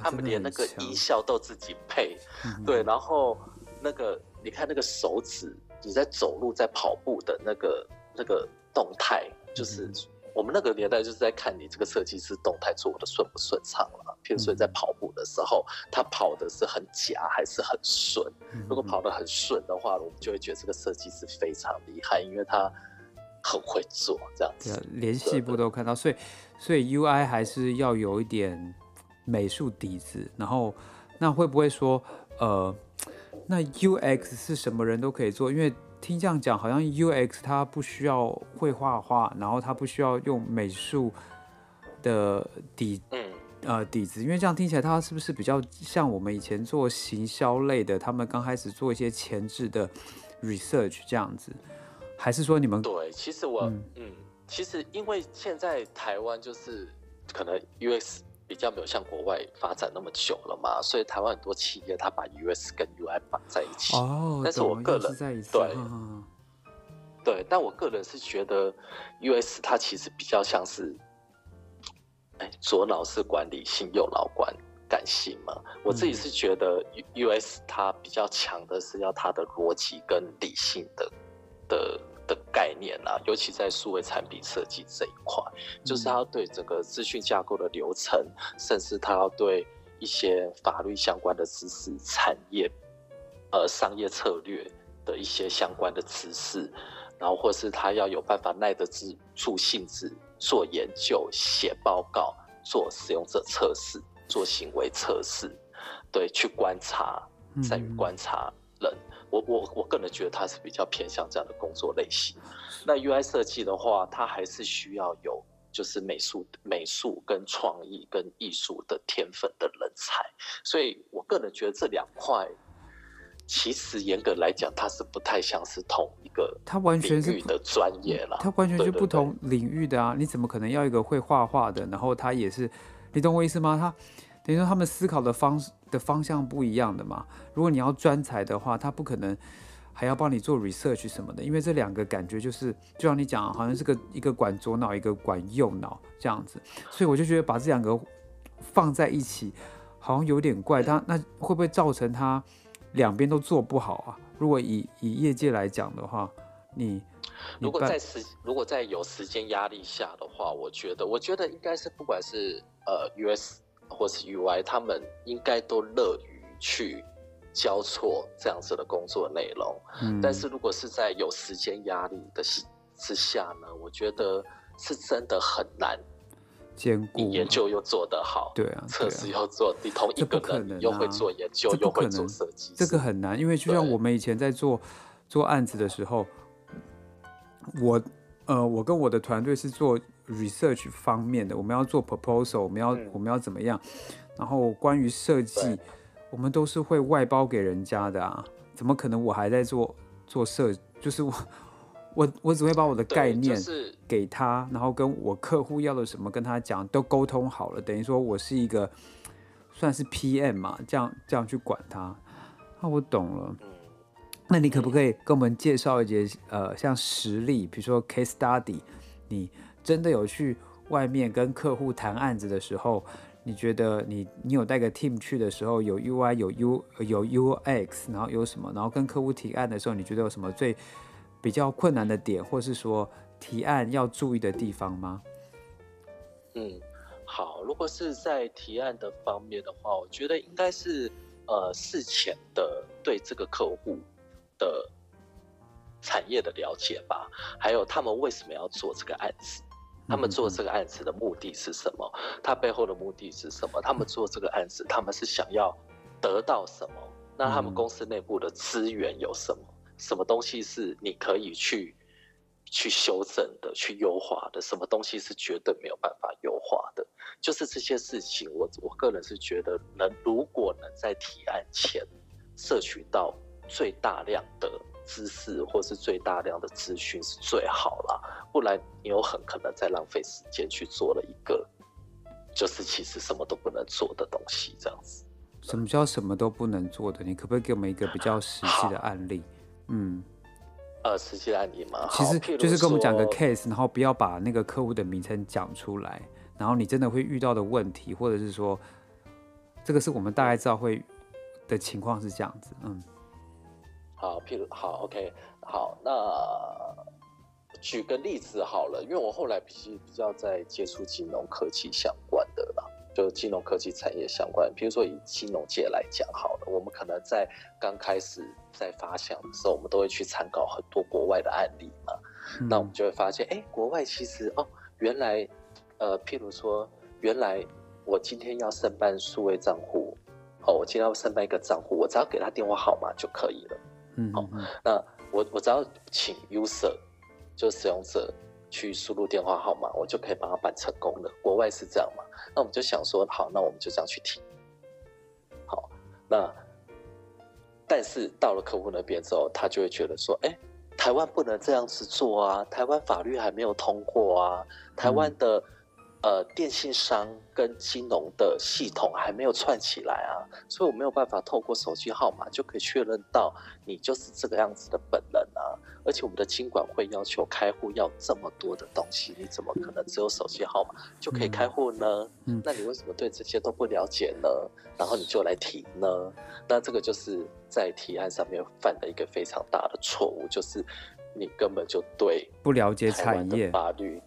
他们连那个音效都自己配，嗯、对，然后那个你看那个手指，你在走路在跑步的那个那个动态，就是我们那个年代就是在看你这个设计师动态做的顺不顺畅了。譬如说在跑步的时候，他跑的是很夹还是很顺？如果跑得很顺的话，我们就会觉得这个设计师非常厉害，因为他很会做这样子。连细部都看到，所以所以 UI 还是要有一点美术底子。然后那会不会说，呃，那 UX 是什么人都可以做？因为听这样讲，好像 UX 它不需要会画画，然后它不需要用美术的底，呃底子，因为这样听起来，它是不是比较像我们以前做行销类的？他们刚开始做一些前置的 research 这样子，还是说你们？对，其实我嗯，嗯，其实因为现在台湾就是可能 UX。比较没有像国外发展那么久了嘛，所以台湾很多企业它把 US 跟 UI 绑在一起。哦，但是我个人对对，但我个人是觉得 US 它其实比较像是，哎，左脑是管理性，右脑管感性嘛。我自己是觉得 US 它比较强的是要它的逻辑跟理性的的。的概念啊，尤其在数位产品设计这一块，就是他要对整个资讯架构的流程，甚至他要对一些法律相关的知识、产业、呃商业策略的一些相关的知识，然后或是他要有办法耐得住性子做研究、写报告、做使用者测试、做行为测试，对，去观察，善于观察人。我我我个人觉得他是比较偏向这样的工作类型。那 UI 设计的话，它还是需要有就是美术、美术跟创意跟艺术的天分的人才。所以我个人觉得这两块，其实严格来讲，它是不太像是同一个，它完全是的专业了。它完全是不同领域的啊！你怎么可能要一个会画画的，然后他也是，你懂我意思吗？他。等于说他们思考的方的方向不一样的嘛。如果你要专才的话，他不可能还要帮你做 research 什么的，因为这两个感觉就是，就像你讲，好像是个一个管左脑，一个管右脑这样子。所以我就觉得把这两个放在一起，好像有点怪。他那会不会造成他两边都做不好啊？如果以以业界来讲的话，你，如果在时如果在有时间压力下的话，我觉得我觉得应该是不管是呃 US。或是 UI，他们应该都乐于去交错这样子的工作内容。嗯，但是如果是在有时间压力的之下呢，我觉得是真的很难兼顾。研究又做得好，对啊，测试又做，你同一个人又会做研究，又会做设计，这个很难。因为就像我们以前在做做案子的时候，我呃，我跟我的团队是做。Research 方面的，我们要做 proposal，我们要、嗯、我们要怎么样？然后关于设计，我们都是会外包给人家的啊，怎么可能我还在做做设？就是我我我只会把我的概念给他，然后跟我客户要的什么跟他讲，都沟通好了，等于说我是一个算是 PM 嘛，这样这样去管他。那我懂了。那你可不可以跟我们介绍一些呃，像实例，比如说 case study，你？真的有去外面跟客户谈案子的时候，你觉得你你有带个 team 去的时候，有 UI 有 U 有 UX，然后有什么？然后跟客户提案的时候，你觉得有什么最比较困难的点，或是说提案要注意的地方吗？嗯，好，如果是在提案的方面的话，我觉得应该是呃事前的对这个客户的产业的了解吧，还有他们为什么要做这个案子。他们做这个案子的目的是什么？他背后的目的是什么？他们做这个案子，他们是想要得到什么？那他们公司内部的资源有什么？什么东西是你可以去去修正的、去优化的？什么东西是绝对没有办法优化的？就是这些事情，我我个人是觉得，能如果能在提案前摄取到最大量的。知识或是最大量的资讯是最好了，不然你有很可能在浪费时间去做了一个，就是其实什么都不能做的东西，这样子。什么叫什么都不能做的？你可不可以给我们一个比较实际的案例？嗯，呃，实际的案例吗？其实就是跟我们讲个 case，然后不要把那个客户的名称讲出来，然后你真的会遇到的问题，或者是说，这个是我们大概知道会的情况是这样子，嗯。好，譬如好，OK，好，那举个例子好了，因为我后来比比较在接触金融科技相关的啦，就金融科技产业相关。比如说以金融界来讲好了，我们可能在刚开始在发想的时候，我们都会去参考很多国外的案例嘛。嗯、那我们就会发现，哎，国外其实哦，原来呃，譬如说，原来我今天要申办数位账户，哦，我今天要申办一个账户，我只要给他电话号码就可以了。嗯，好、那我我只要请 user。就使用者去输入电话号码，我就可以帮他办成功了。国外是这样嘛？那我们就想说，好，那我们就这样去提。好，那但是到了客户那边之后，他就会觉得说，哎，台湾不能这样子做啊，台湾法律还没有通过啊，台湾的。嗯呃，电信商跟金融的系统还没有串起来啊，所以我没有办法透过手机号码就可以确认到你就是这个样子的本人啊。而且我们的金管会要求开户要这么多的东西，你怎么可能只有手机号码就可以开户呢？嗯，那你为什么对这些都不了解呢？然后你就来提呢？那这个就是在提案上面犯的一个非常大的错误，就是你根本就对不了解产业法律。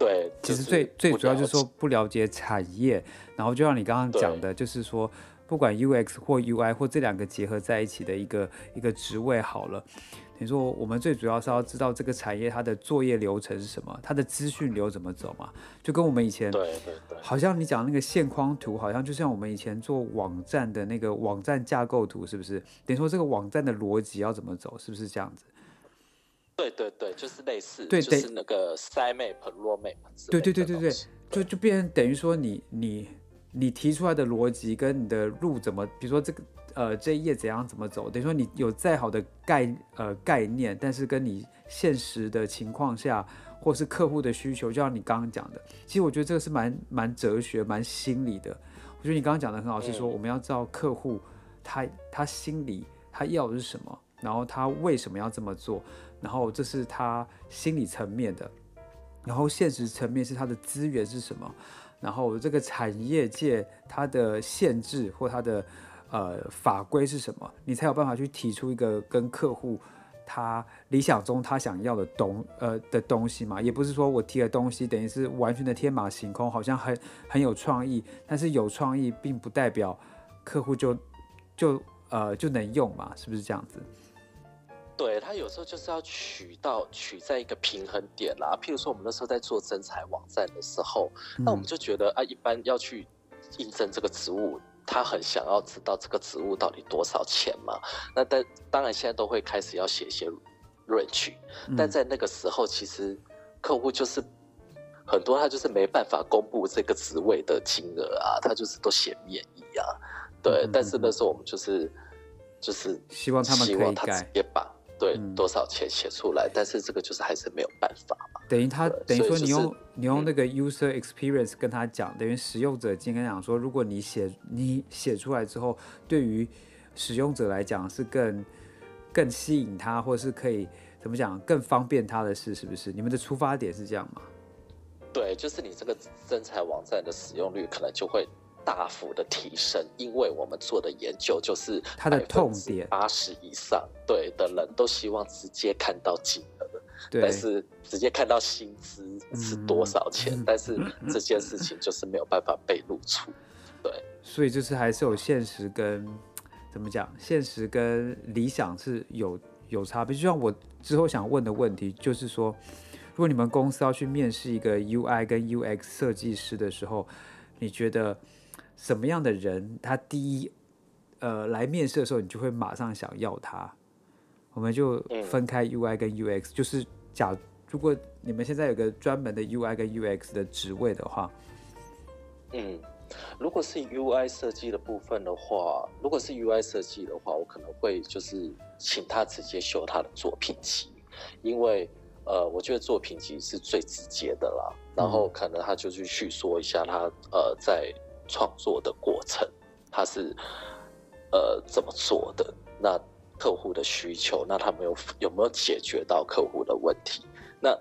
对，其实最最主要就是说不了解产业，然后就像你刚刚讲的，就是说不管 UX 或 UI 或这两个结合在一起的一个一个职位好了，你说我们最主要是要知道这个产业它的作业流程是什么，它的资讯流怎么走嘛，就跟我们以前对对对，好像你讲那个线框图，好像就像我们以前做网站的那个网站架构图，是不是？等于说这个网站的逻辑要怎么走，是不是这样子？对对对，就是类似，对，就是那个 site map、road map。对对对对对，就就变成等于说你你你提出来的逻辑跟你的路怎么，比如说这个呃这一页怎样怎么走，等于说你有再好的概呃概念，但是跟你现实的情况下，或是客户的需求，就像你刚刚讲的，其实我觉得这个是蛮蛮哲学、蛮心理的。我觉得你刚刚讲的很好，是说我们要知道客户他他心里他要的是什么，然后他为什么要这么做。然后这是他心理层面的，然后现实层面是他的资源是什么，然后这个产业界它的限制或它的呃法规是什么，你才有办法去提出一个跟客户他理想中他想要的东呃的东西嘛，也不是说我提的东西等于是完全的天马行空，好像很很有创意，但是有创意并不代表客户就就呃就能用嘛，是不是这样子？对，他有时候就是要取到取在一个平衡点啦，譬如说我们那时候在做征才网站的时候，嗯、那我们就觉得啊，一般要去应征这个职务，他很想要知道这个职务到底多少钱嘛。那但当然现在都会开始要写一些 range，但在那个时候其实客户就是很多他就是没办法公布这个职位的金额啊，他就是都写免役啊。对，嗯、但是那时候我们就是就是希望他们可以改，直接把。对，多少钱写出来，嗯，但是这个就是还是没有办法嘛。等于他等于说你用，就是，你用那个 user experience 跟他讲，嗯，等于使用者经跟讲说，如果你写你写出来之后，对于使用者来讲是更更吸引他，或是可以怎么讲更方便他的事，是不是？你们的出发点是这样吗？对，就是你这个征才网站的使用率可能就会。大幅的提升，因为我们做的研究就是它的痛点八十以上，对的人都希望直接看到金额，对，但是直接看到薪资是多少钱，嗯，但是这件事情就是没有办法被露出，对，所以就是还是有现实跟怎么讲，现实跟理想是有有差别。就像我之后想问的问题，就是说，如果你们公司要去面试一个 UI 跟 UX 设计师的时候，你觉得？什么样的人，他第一，呃，来面试的时候，你就会马上想要他。我们就分开 UI 跟 UX，就是假如果你们现在有个专门的 UI 跟 UX 的职位的话，嗯，如果是 UI 设计的部分的话，如果是 UI 设计的话，我可能会就是请他直接修他的作品集，因为呃，我觉得作品集是最直接的啦。然后可能他就去叙说一下他呃在。创作的过程，他是呃怎么做的？那客户的需求，那他们有有没有解决到客户的问题？那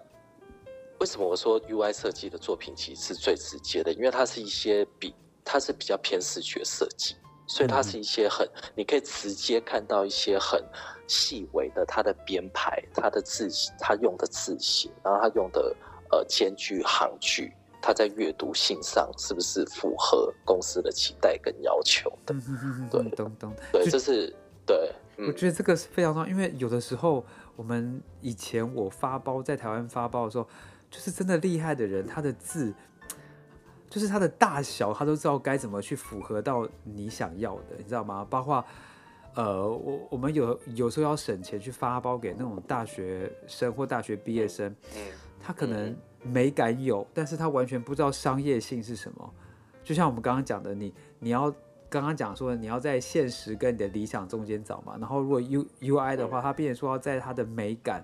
为什么我说 UI 设计的作品其实是最直接的？因为它是一些比它是比较偏视觉设计，所以它是一些很，你可以直接看到一些很细微的它的编排，它的字，它用的字型，然后它用的呃间距行距，它在阅读性上是不是符合公司的期待跟要求的？对，懂懂。对，这是对。我觉得这个是非常重要，因为有的时候我们以前我发包在台湾发包的时候，就是真的厉害的人，他的字。就是他的大小，他都知道该怎么去符合到你想要的，你知道吗？包括，呃，我我们有有时候要省钱去发包给那种大学生或大学毕业生，他可能美感有，但是他完全不知道商业性是什么。就像我们刚刚讲的，你你要刚刚讲说你要在现实跟你的理想中间找嘛。然后如果 U U I 的话，他变成说要在他的美感、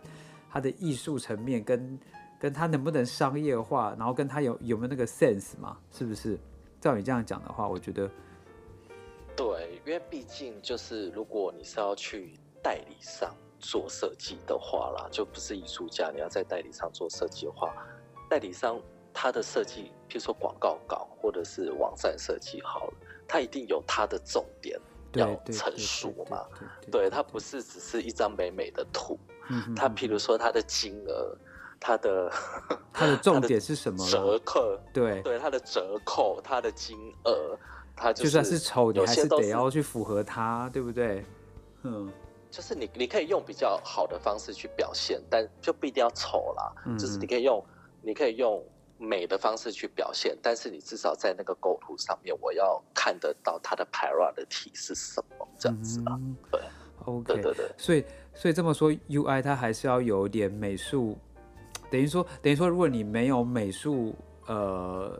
他的艺术层面跟。跟他能不能商业化，然后跟他有有没有那个 sense 嘛？是不是？照你这样讲的话，我觉得对，因为毕竟就是如果你是要去代理商做设计的话啦，就不是艺术家，你要在代理商做设计的话，代理商他的设计，譬如说广告稿或者是网站设计好了，他一定有他的重点要陈述嘛。对，他不是只是一张美美的图，他譬如说他的金额。它的 它的 重点是什么？折扣，对对，它的折扣，它的金额，它就，就算是丑，你还是得要去符合它，对不对？嗯，就是你你可以用比较好的方式去表现，但就不一定要丑啦。嗯，就是你可以用你可以用美的方式去表现，但是你至少在那个构图上面，我要看得到它的 priority 是什么，这样子啊。嗯，对，OK，对对对。所以所以这么说，UI 它还是要有点美术。等于说，等于说，如果你没有美术呃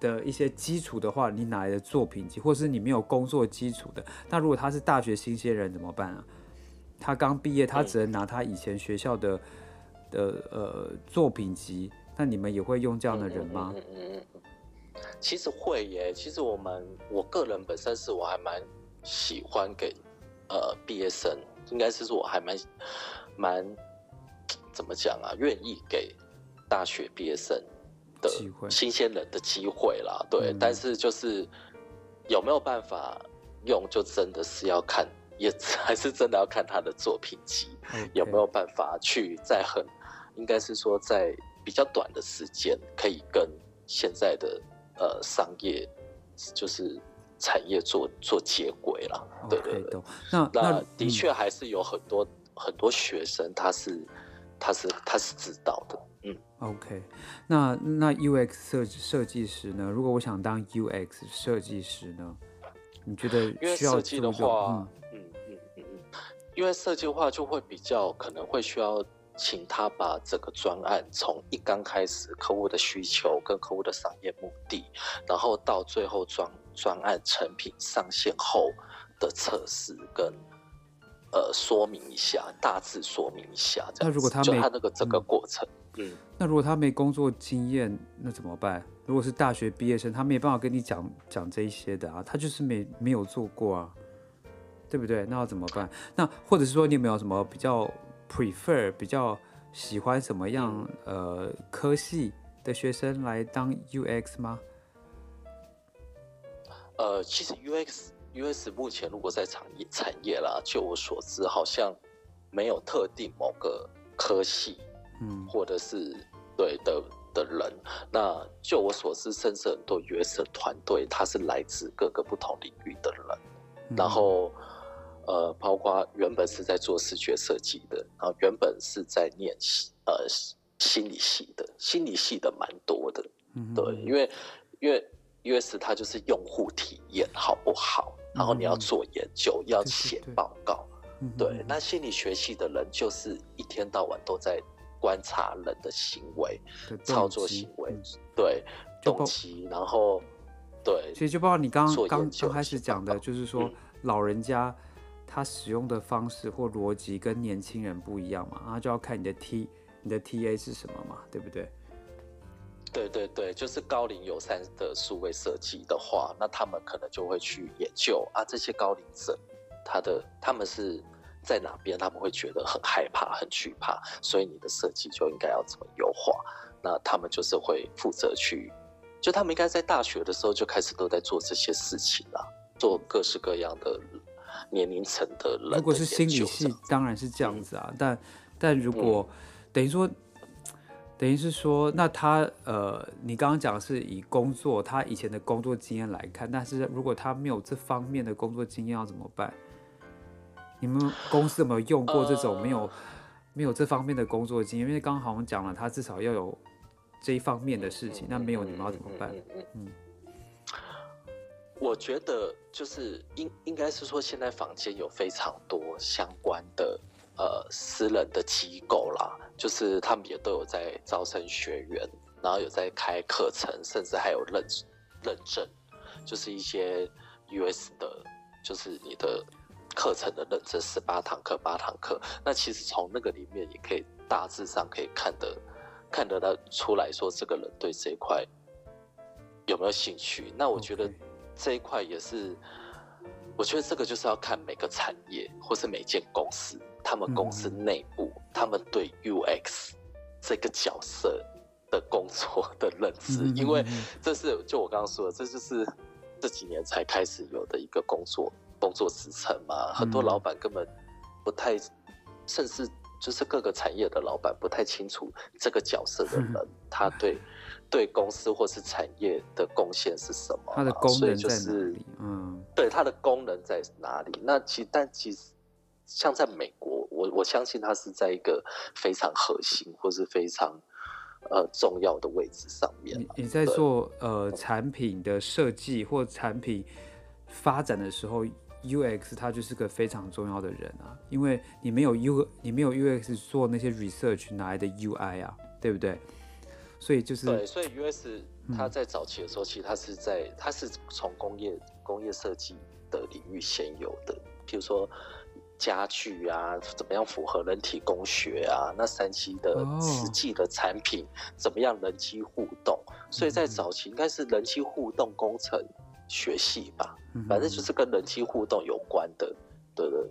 的一些基础的话，你哪来的作品集？或是你没有工作基础的，那如果他是大学新鲜人怎么办啊？他刚毕业，他只能拿他以前学校的的呃作品集。那你们也会用这样的人吗？嗯嗯嗯嗯，其实会耶。其实我们我个人本身是我还蛮喜欢给呃毕业生，应该是说我还蛮蛮。怎么讲啊？愿意给大学毕业生的新鲜人的机会啦，对。但是就是有没有办法用，就真的是要看，也 还是真的要看他的作品集有没有办法去在很，应该是说在比较短的时间，可以跟现在的呃商业就是产业做做接轨啦。对对对。那那的确还是有很多很多学生他是。他是他是知道的，嗯，OK，那那 UX 设设计师呢？如果我想当 UX 设计师呢？你觉得需要设计的话，因为设计的话就会比较可能会需要请他把这个专案从一刚开始客户的需求跟客户的商业目的，然后到最后专专案成品上线后的测试跟。呃，说明一下，大致说明一下。那如果他没就他那个整个过程，嗯，那如果他没工作经验，那怎么办？如果是大学毕业生，他没办法跟你讲讲这一些的啊，他就是没没有做过啊，对不对？那要怎么办？那或者是说，你有没有什么比较 prefer、比较喜欢什么样呃科系的学生来当 UX 吗？呃，其实 UX。UX 目前如果在产业产业啦，就我所知，好像没有特定某个科系，嗯，或者是对的的人。那就我所知，甚至很多 US 的团队，他是来自各个不同领域的人。嗯、然后，呃，包括原本是在做视觉设计的，然后原本是在念呃心理系的，心理系的蛮多的。嗯，对，因为因为 US 它就是用户体验好不好？然后你要做研究，嗯、要写报告，对，对，对。那心理学系的人就是一天到晚都在观察人的行为、操作行为，对，动机，然后对。所以就包括你刚刚刚刚开始讲的，就是说老人家他使用的方式或逻辑跟年轻人不一样嘛，然后就要看你的 T 你的 TA 是什么嘛，对不对？对对对，就是高龄友善的数位设计的话，那他们可能就会去研究啊，这些高龄者，他的他们是在哪边，他们会觉得很害怕、很惧怕，所以你的设计就应该要怎么优化？那他们就是会负责去，就他们应该在大学的时候就开始都在做这些事情了。做各式各样的年龄层的人的。如果是心理系，当然是这样子啊。嗯、但但如果、嗯、等于说，等于是说，那他呃，你刚刚讲的是以工作他以前的工作经验来看，但是如果他没有这方面的工作经验，要怎么办？你们公司有没有用过这种没有、呃、没有这方面的工作经验？因为刚刚好像讲了，他至少要有这一方面的事情。那、嗯、没有，你们要怎么办？嗯，嗯我觉得就是应应该是说，现在坊间有非常多相关的呃私人的机构啦，就是他们也都有在招生学员，然后有在开课程，甚至还有认认证，就是一些 US 的，就是你的。课程的认证十八堂课，八堂课。那其实从那个里面也可以大致上可以看得看得到出来说，这个人对这一块有没有兴趣。那我觉得这一块也是，我觉得这个就是要看每个产业或是每间公司，他们公司内部他们对 UX 这个角色的工作的认知，因为这是就我刚刚说的，这就是这几年才开始有的一个工作。工作职称嘛，很多老板根本不太，嗯、甚至就是各个产业的老板不太清楚这个角色的人，嗯、他对对公司或是产业的贡献是什么，它的功能在哪里？就是、嗯，对，它的功能在哪里？那其但其实像在美国，我我相信它是在一个非常核心或是非常呃重要的位置上面。你你在做呃产品的设计或产品发展的时候。UX 它就是个非常重要的人啊，因为你没有 U，你没有 UX 做那些 research，哪来的 UI 啊？对不对？所以就是对，所以 US 它在早期的时候，嗯、其实它是在它是从工业工业设计的领域先有的，譬如说家具啊，怎么样符合人体工学啊？那三 C 的实际的产品、哦、怎么样人机互动？所以在早期应该是人机互动工程。学系吧，反正就是跟人机互动有关的的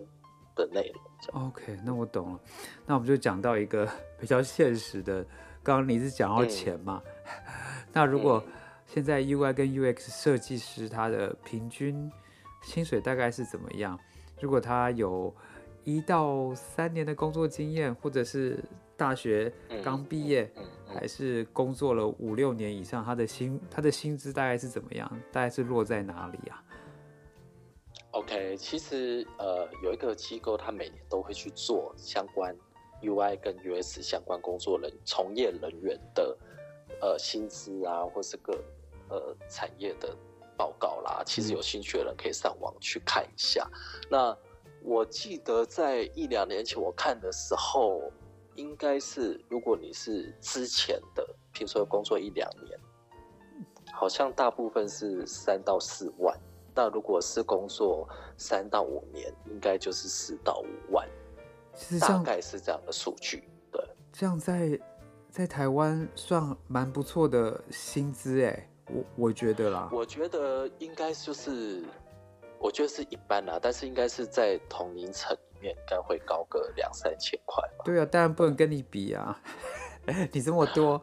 的内容。OK，那我懂了。那我们就讲到一个 比较现实的，刚刚你是讲到钱嘛？嗯、那如果现在 UI 跟 UX 设计师他的平均薪水大概是怎么样？如果他有一到三年的工作经验，或者是大学刚毕业，还是工作了五六年以上，他的薪他的薪资大概是怎么样？大概是落在哪里啊？OK，其实呃有一个机构，他每年都会去做相关 UI 跟 US 相关工作人从业人员的呃薪资啊，或是个呃产业的报告啦。其实有兴趣的人可以上网去看一下。嗯、那我记得在一两年前我看的时候。应该是，如果你是之前的，譬如说工作一两年，好像大部分是三到四万。那如果是工作三到五年，应该就是四到五万。其实大概是这样的数据。对，这样在在台湾算蛮不错的薪资哎，我我觉得啦。我觉得应该就是，我觉得是一般啦，但是应该是在同龄层里面。应该会高个两三千块吧？对啊，当然不能跟你比啊！你这么多，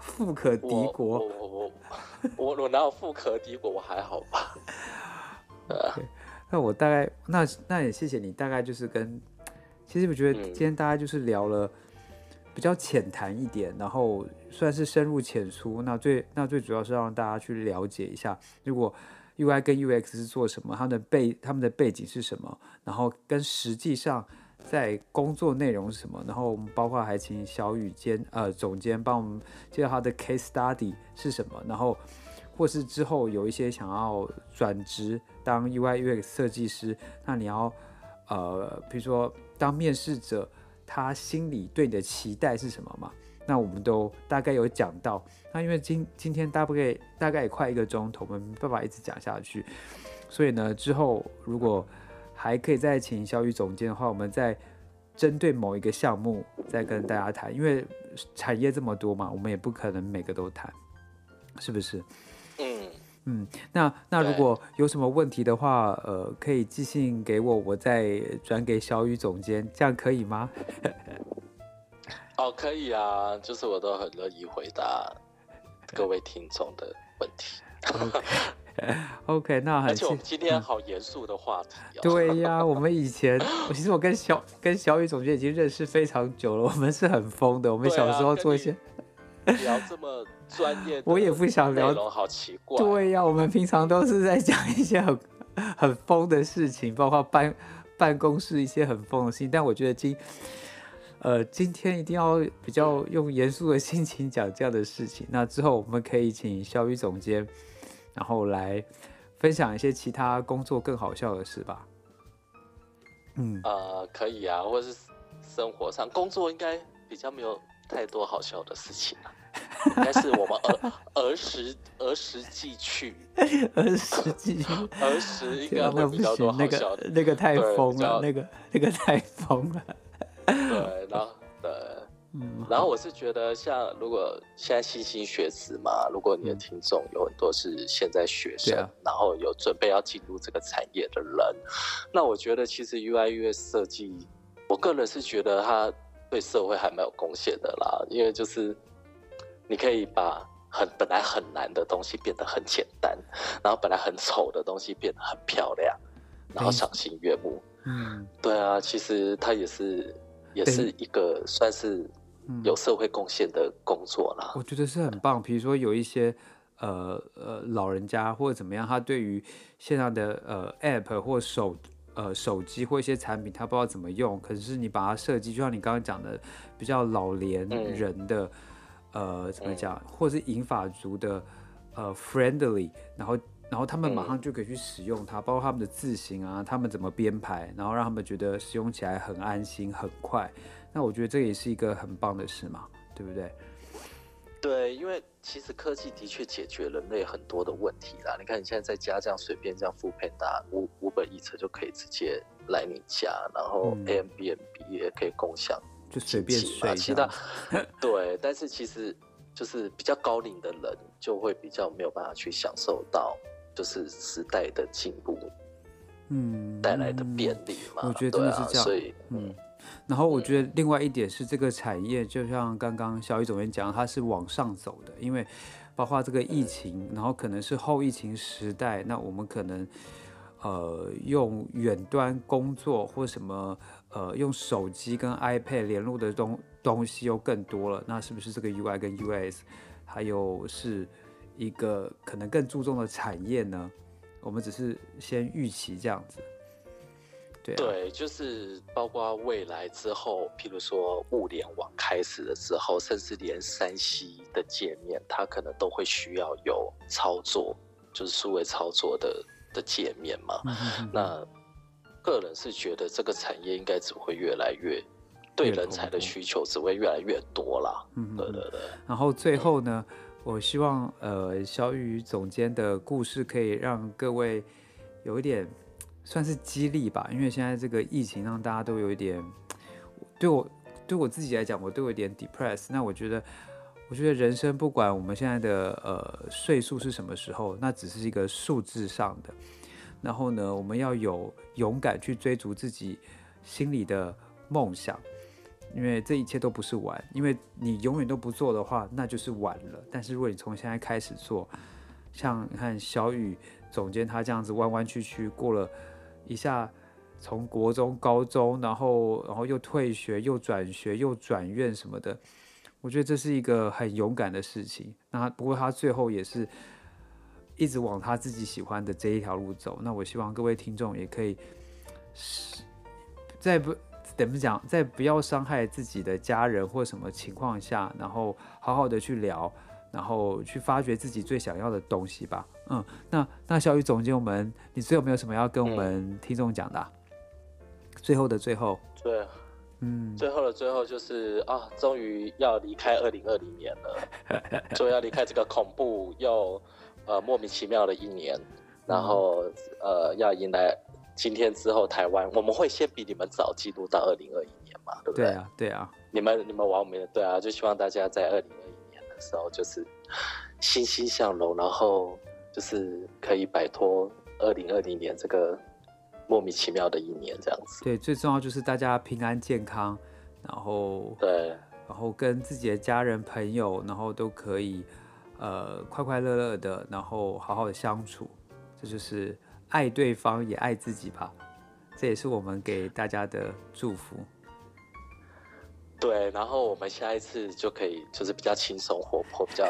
富可敌国。我我我我我哪有富可敌国？我还好吧。Okay. 那我大概那那也谢谢你，大概就是跟，其实我觉得今天大家就是聊了比较浅谈一点，嗯、然后算是深入浅出。那最那最主要是让大家去了解一下，如果。UI 跟 UX 是做什么？他们的背他们的背景是什么？然后跟实际上在工作内容是什么？然后我们包括还请小雨监呃总监帮我们介绍他的 case study 是什么？然后或是之后有一些想要转职当 UI UX 设计师，那你要呃比如说当面试者，他心里对你的期待是什么嘛？那我们都大概有讲到，那因为今今天大概大概也快一个钟头，我们没办法一直讲下去，所以呢，之后如果还可以再请小雨总监的话，我们再针对某一个项目再跟大家谈，因为产业这么多嘛，我们也不可能每个都谈，是不是？嗯嗯，那那如果有什么问题的话，呃，可以寄信给我，我再转给小雨总监，这样可以吗？哦，可以啊，就是我都很乐意回答各位听众的问题。OK，那很。而且我们今天好严肃的话题哦。对呀，我们以前，其实我跟小跟小雨总监已经认识非常久了，我们是很疯的。我们小时候做一些 聊这么专业，我也不想聊，好奇怪。对呀，我们平常都是在讲一些很很疯的事情，包括办办公室一些很疯的事情。但我觉得今呃今天一定要比较用严肃的心情讲这样的事情。那之后我们可以请小雨总监。然后来分享一些其他工作更好笑的事吧。嗯，呃，可以啊，或者是生活上工作应该比较没有太多好笑的事情了，应该是我们儿儿时儿时记去，儿时记趣，儿时应该会比较多好笑的，那个那个太疯了，那个那个太疯了，对，然后对。嗯，然后我是觉得，像如果现在新兴学子嘛，如果你的听众有很多是现在学生，嗯、然后有准备要进入这个产业的人，那我觉得其实 UI/UX 设计，我个人是觉得它对社会还蛮有贡献的啦，因为就是你可以把很本来很难的东西变得很简单，然后本来很丑的东西变得很漂亮，然后赏心悦目。嗯，对啊，其实它也是也是一个算是。有社会贡献的工作啦，我觉得是很棒。比如说有一些呃呃老人家或者怎么样，他对于现在的呃 app 或手呃手机或一些产品，他不知道怎么用。可是你把它设计，就像你刚刚讲的，比较老年人的、嗯、呃怎么讲，或是银发族的呃 friendly，然后然后他们马上就可以去使用它，包括他们的字型啊，他们怎么编排，然后让他们觉得使用起来很安心很快。那我觉得这也是一个很棒的事嘛，对不对？对，因为其实科技的确解决人类很多的问题啦。你看你现在在家这样随便这样 foodpanda Uber Eats 就可以直接来你家，然后 Airbnb 也可以共享，就随便睡。其 他 对，但是其实就是比较高龄的人就会比较没有办法去享受到，就是时代的进步，嗯，带来的便利嘛。我觉得真的是这样，啊、所以嗯。嗯然后我觉得另外一点是，这个产业就像刚刚小雨总监讲，它是往上走的，因为包括这个疫情，然后可能是后疫情时代，那我们可能呃用远端工作或什么呃用手机跟 iPad 联络的东东西又更多了，那是不是这个 UI 跟 US 还有是一个可能更注重的产业呢？我们只是先预期这样子。对，啊、对，就是包括未来之后，譬如说物联网开始的时候，甚至连山西的界面，它可能都会需要有操作，就是数位操作的的界面嘛。那个人是觉得这个产业应该只会越来越，对人才的需求只会越来越多啦。嗯，对对对。然后最后呢，嗯、我希望呃小雨总监的故事可以让各位有一点。算是激励吧，因为现在这个疫情让大家都有一点，对我对我自己来讲，我都有点 depressed。那我觉得，我觉得人生不管我们现在的呃岁数是什么时候，那只是一个数字上的。然后呢，我们要有勇敢去追逐自己心里的梦想，因为这一切都不是晚。因为你永远都不做的话，那就是晚了。但是如果你从现在开始做，像你看小雨总监他这样子弯弯曲曲过了。一下从国中、高中，然后然后又退学、又转学、又转院什么的，我觉得这是一个很勇敢的事情。那不过他最后也是一直往他自己喜欢的这一条路走。那我希望各位听众也可以，在不怎么讲，在不要伤害自己的家人或什么情况下，然后好好的去聊。然后去发掘自己最想要的东西吧。嗯，那那小雨总监，我们你最后有没有什么要跟我们听众讲的啊？嗯，最后的最后，对，嗯，最后的最后就是啊，终于要离开二零二零年了，终于要离开这个恐怖又呃莫名其妙的一年，然后呃要迎来今天之后台湾，我们会先比你们早进入到二零二一年嘛，对不对？对啊，对啊，你们你们玩我们的，对啊，就希望大家在二零。时候就是欣欣向荣，然后就是可以摆脱二零二零年这个莫名其妙的一年，这样子。对，最重要就是大家平安健康，然后对，然后跟自己的家人朋友，然后都可以呃快快乐乐的，然后好好的相处。这就是爱对方也爱自己吧。这也是我们给大家的祝福。对，然后我们下一次就可以就是比较轻松活泼，比较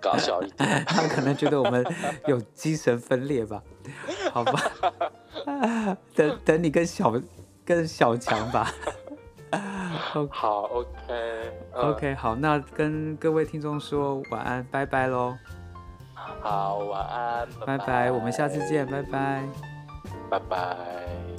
搞笑一点。他可能觉得我们有精神分裂吧？好吧，等等你跟小跟小强吧。好，OK，OK，、okay, 好，那跟各位听众说晚安，拜拜喽。好，晚安，拜拜，我们下次见，拜拜，拜拜。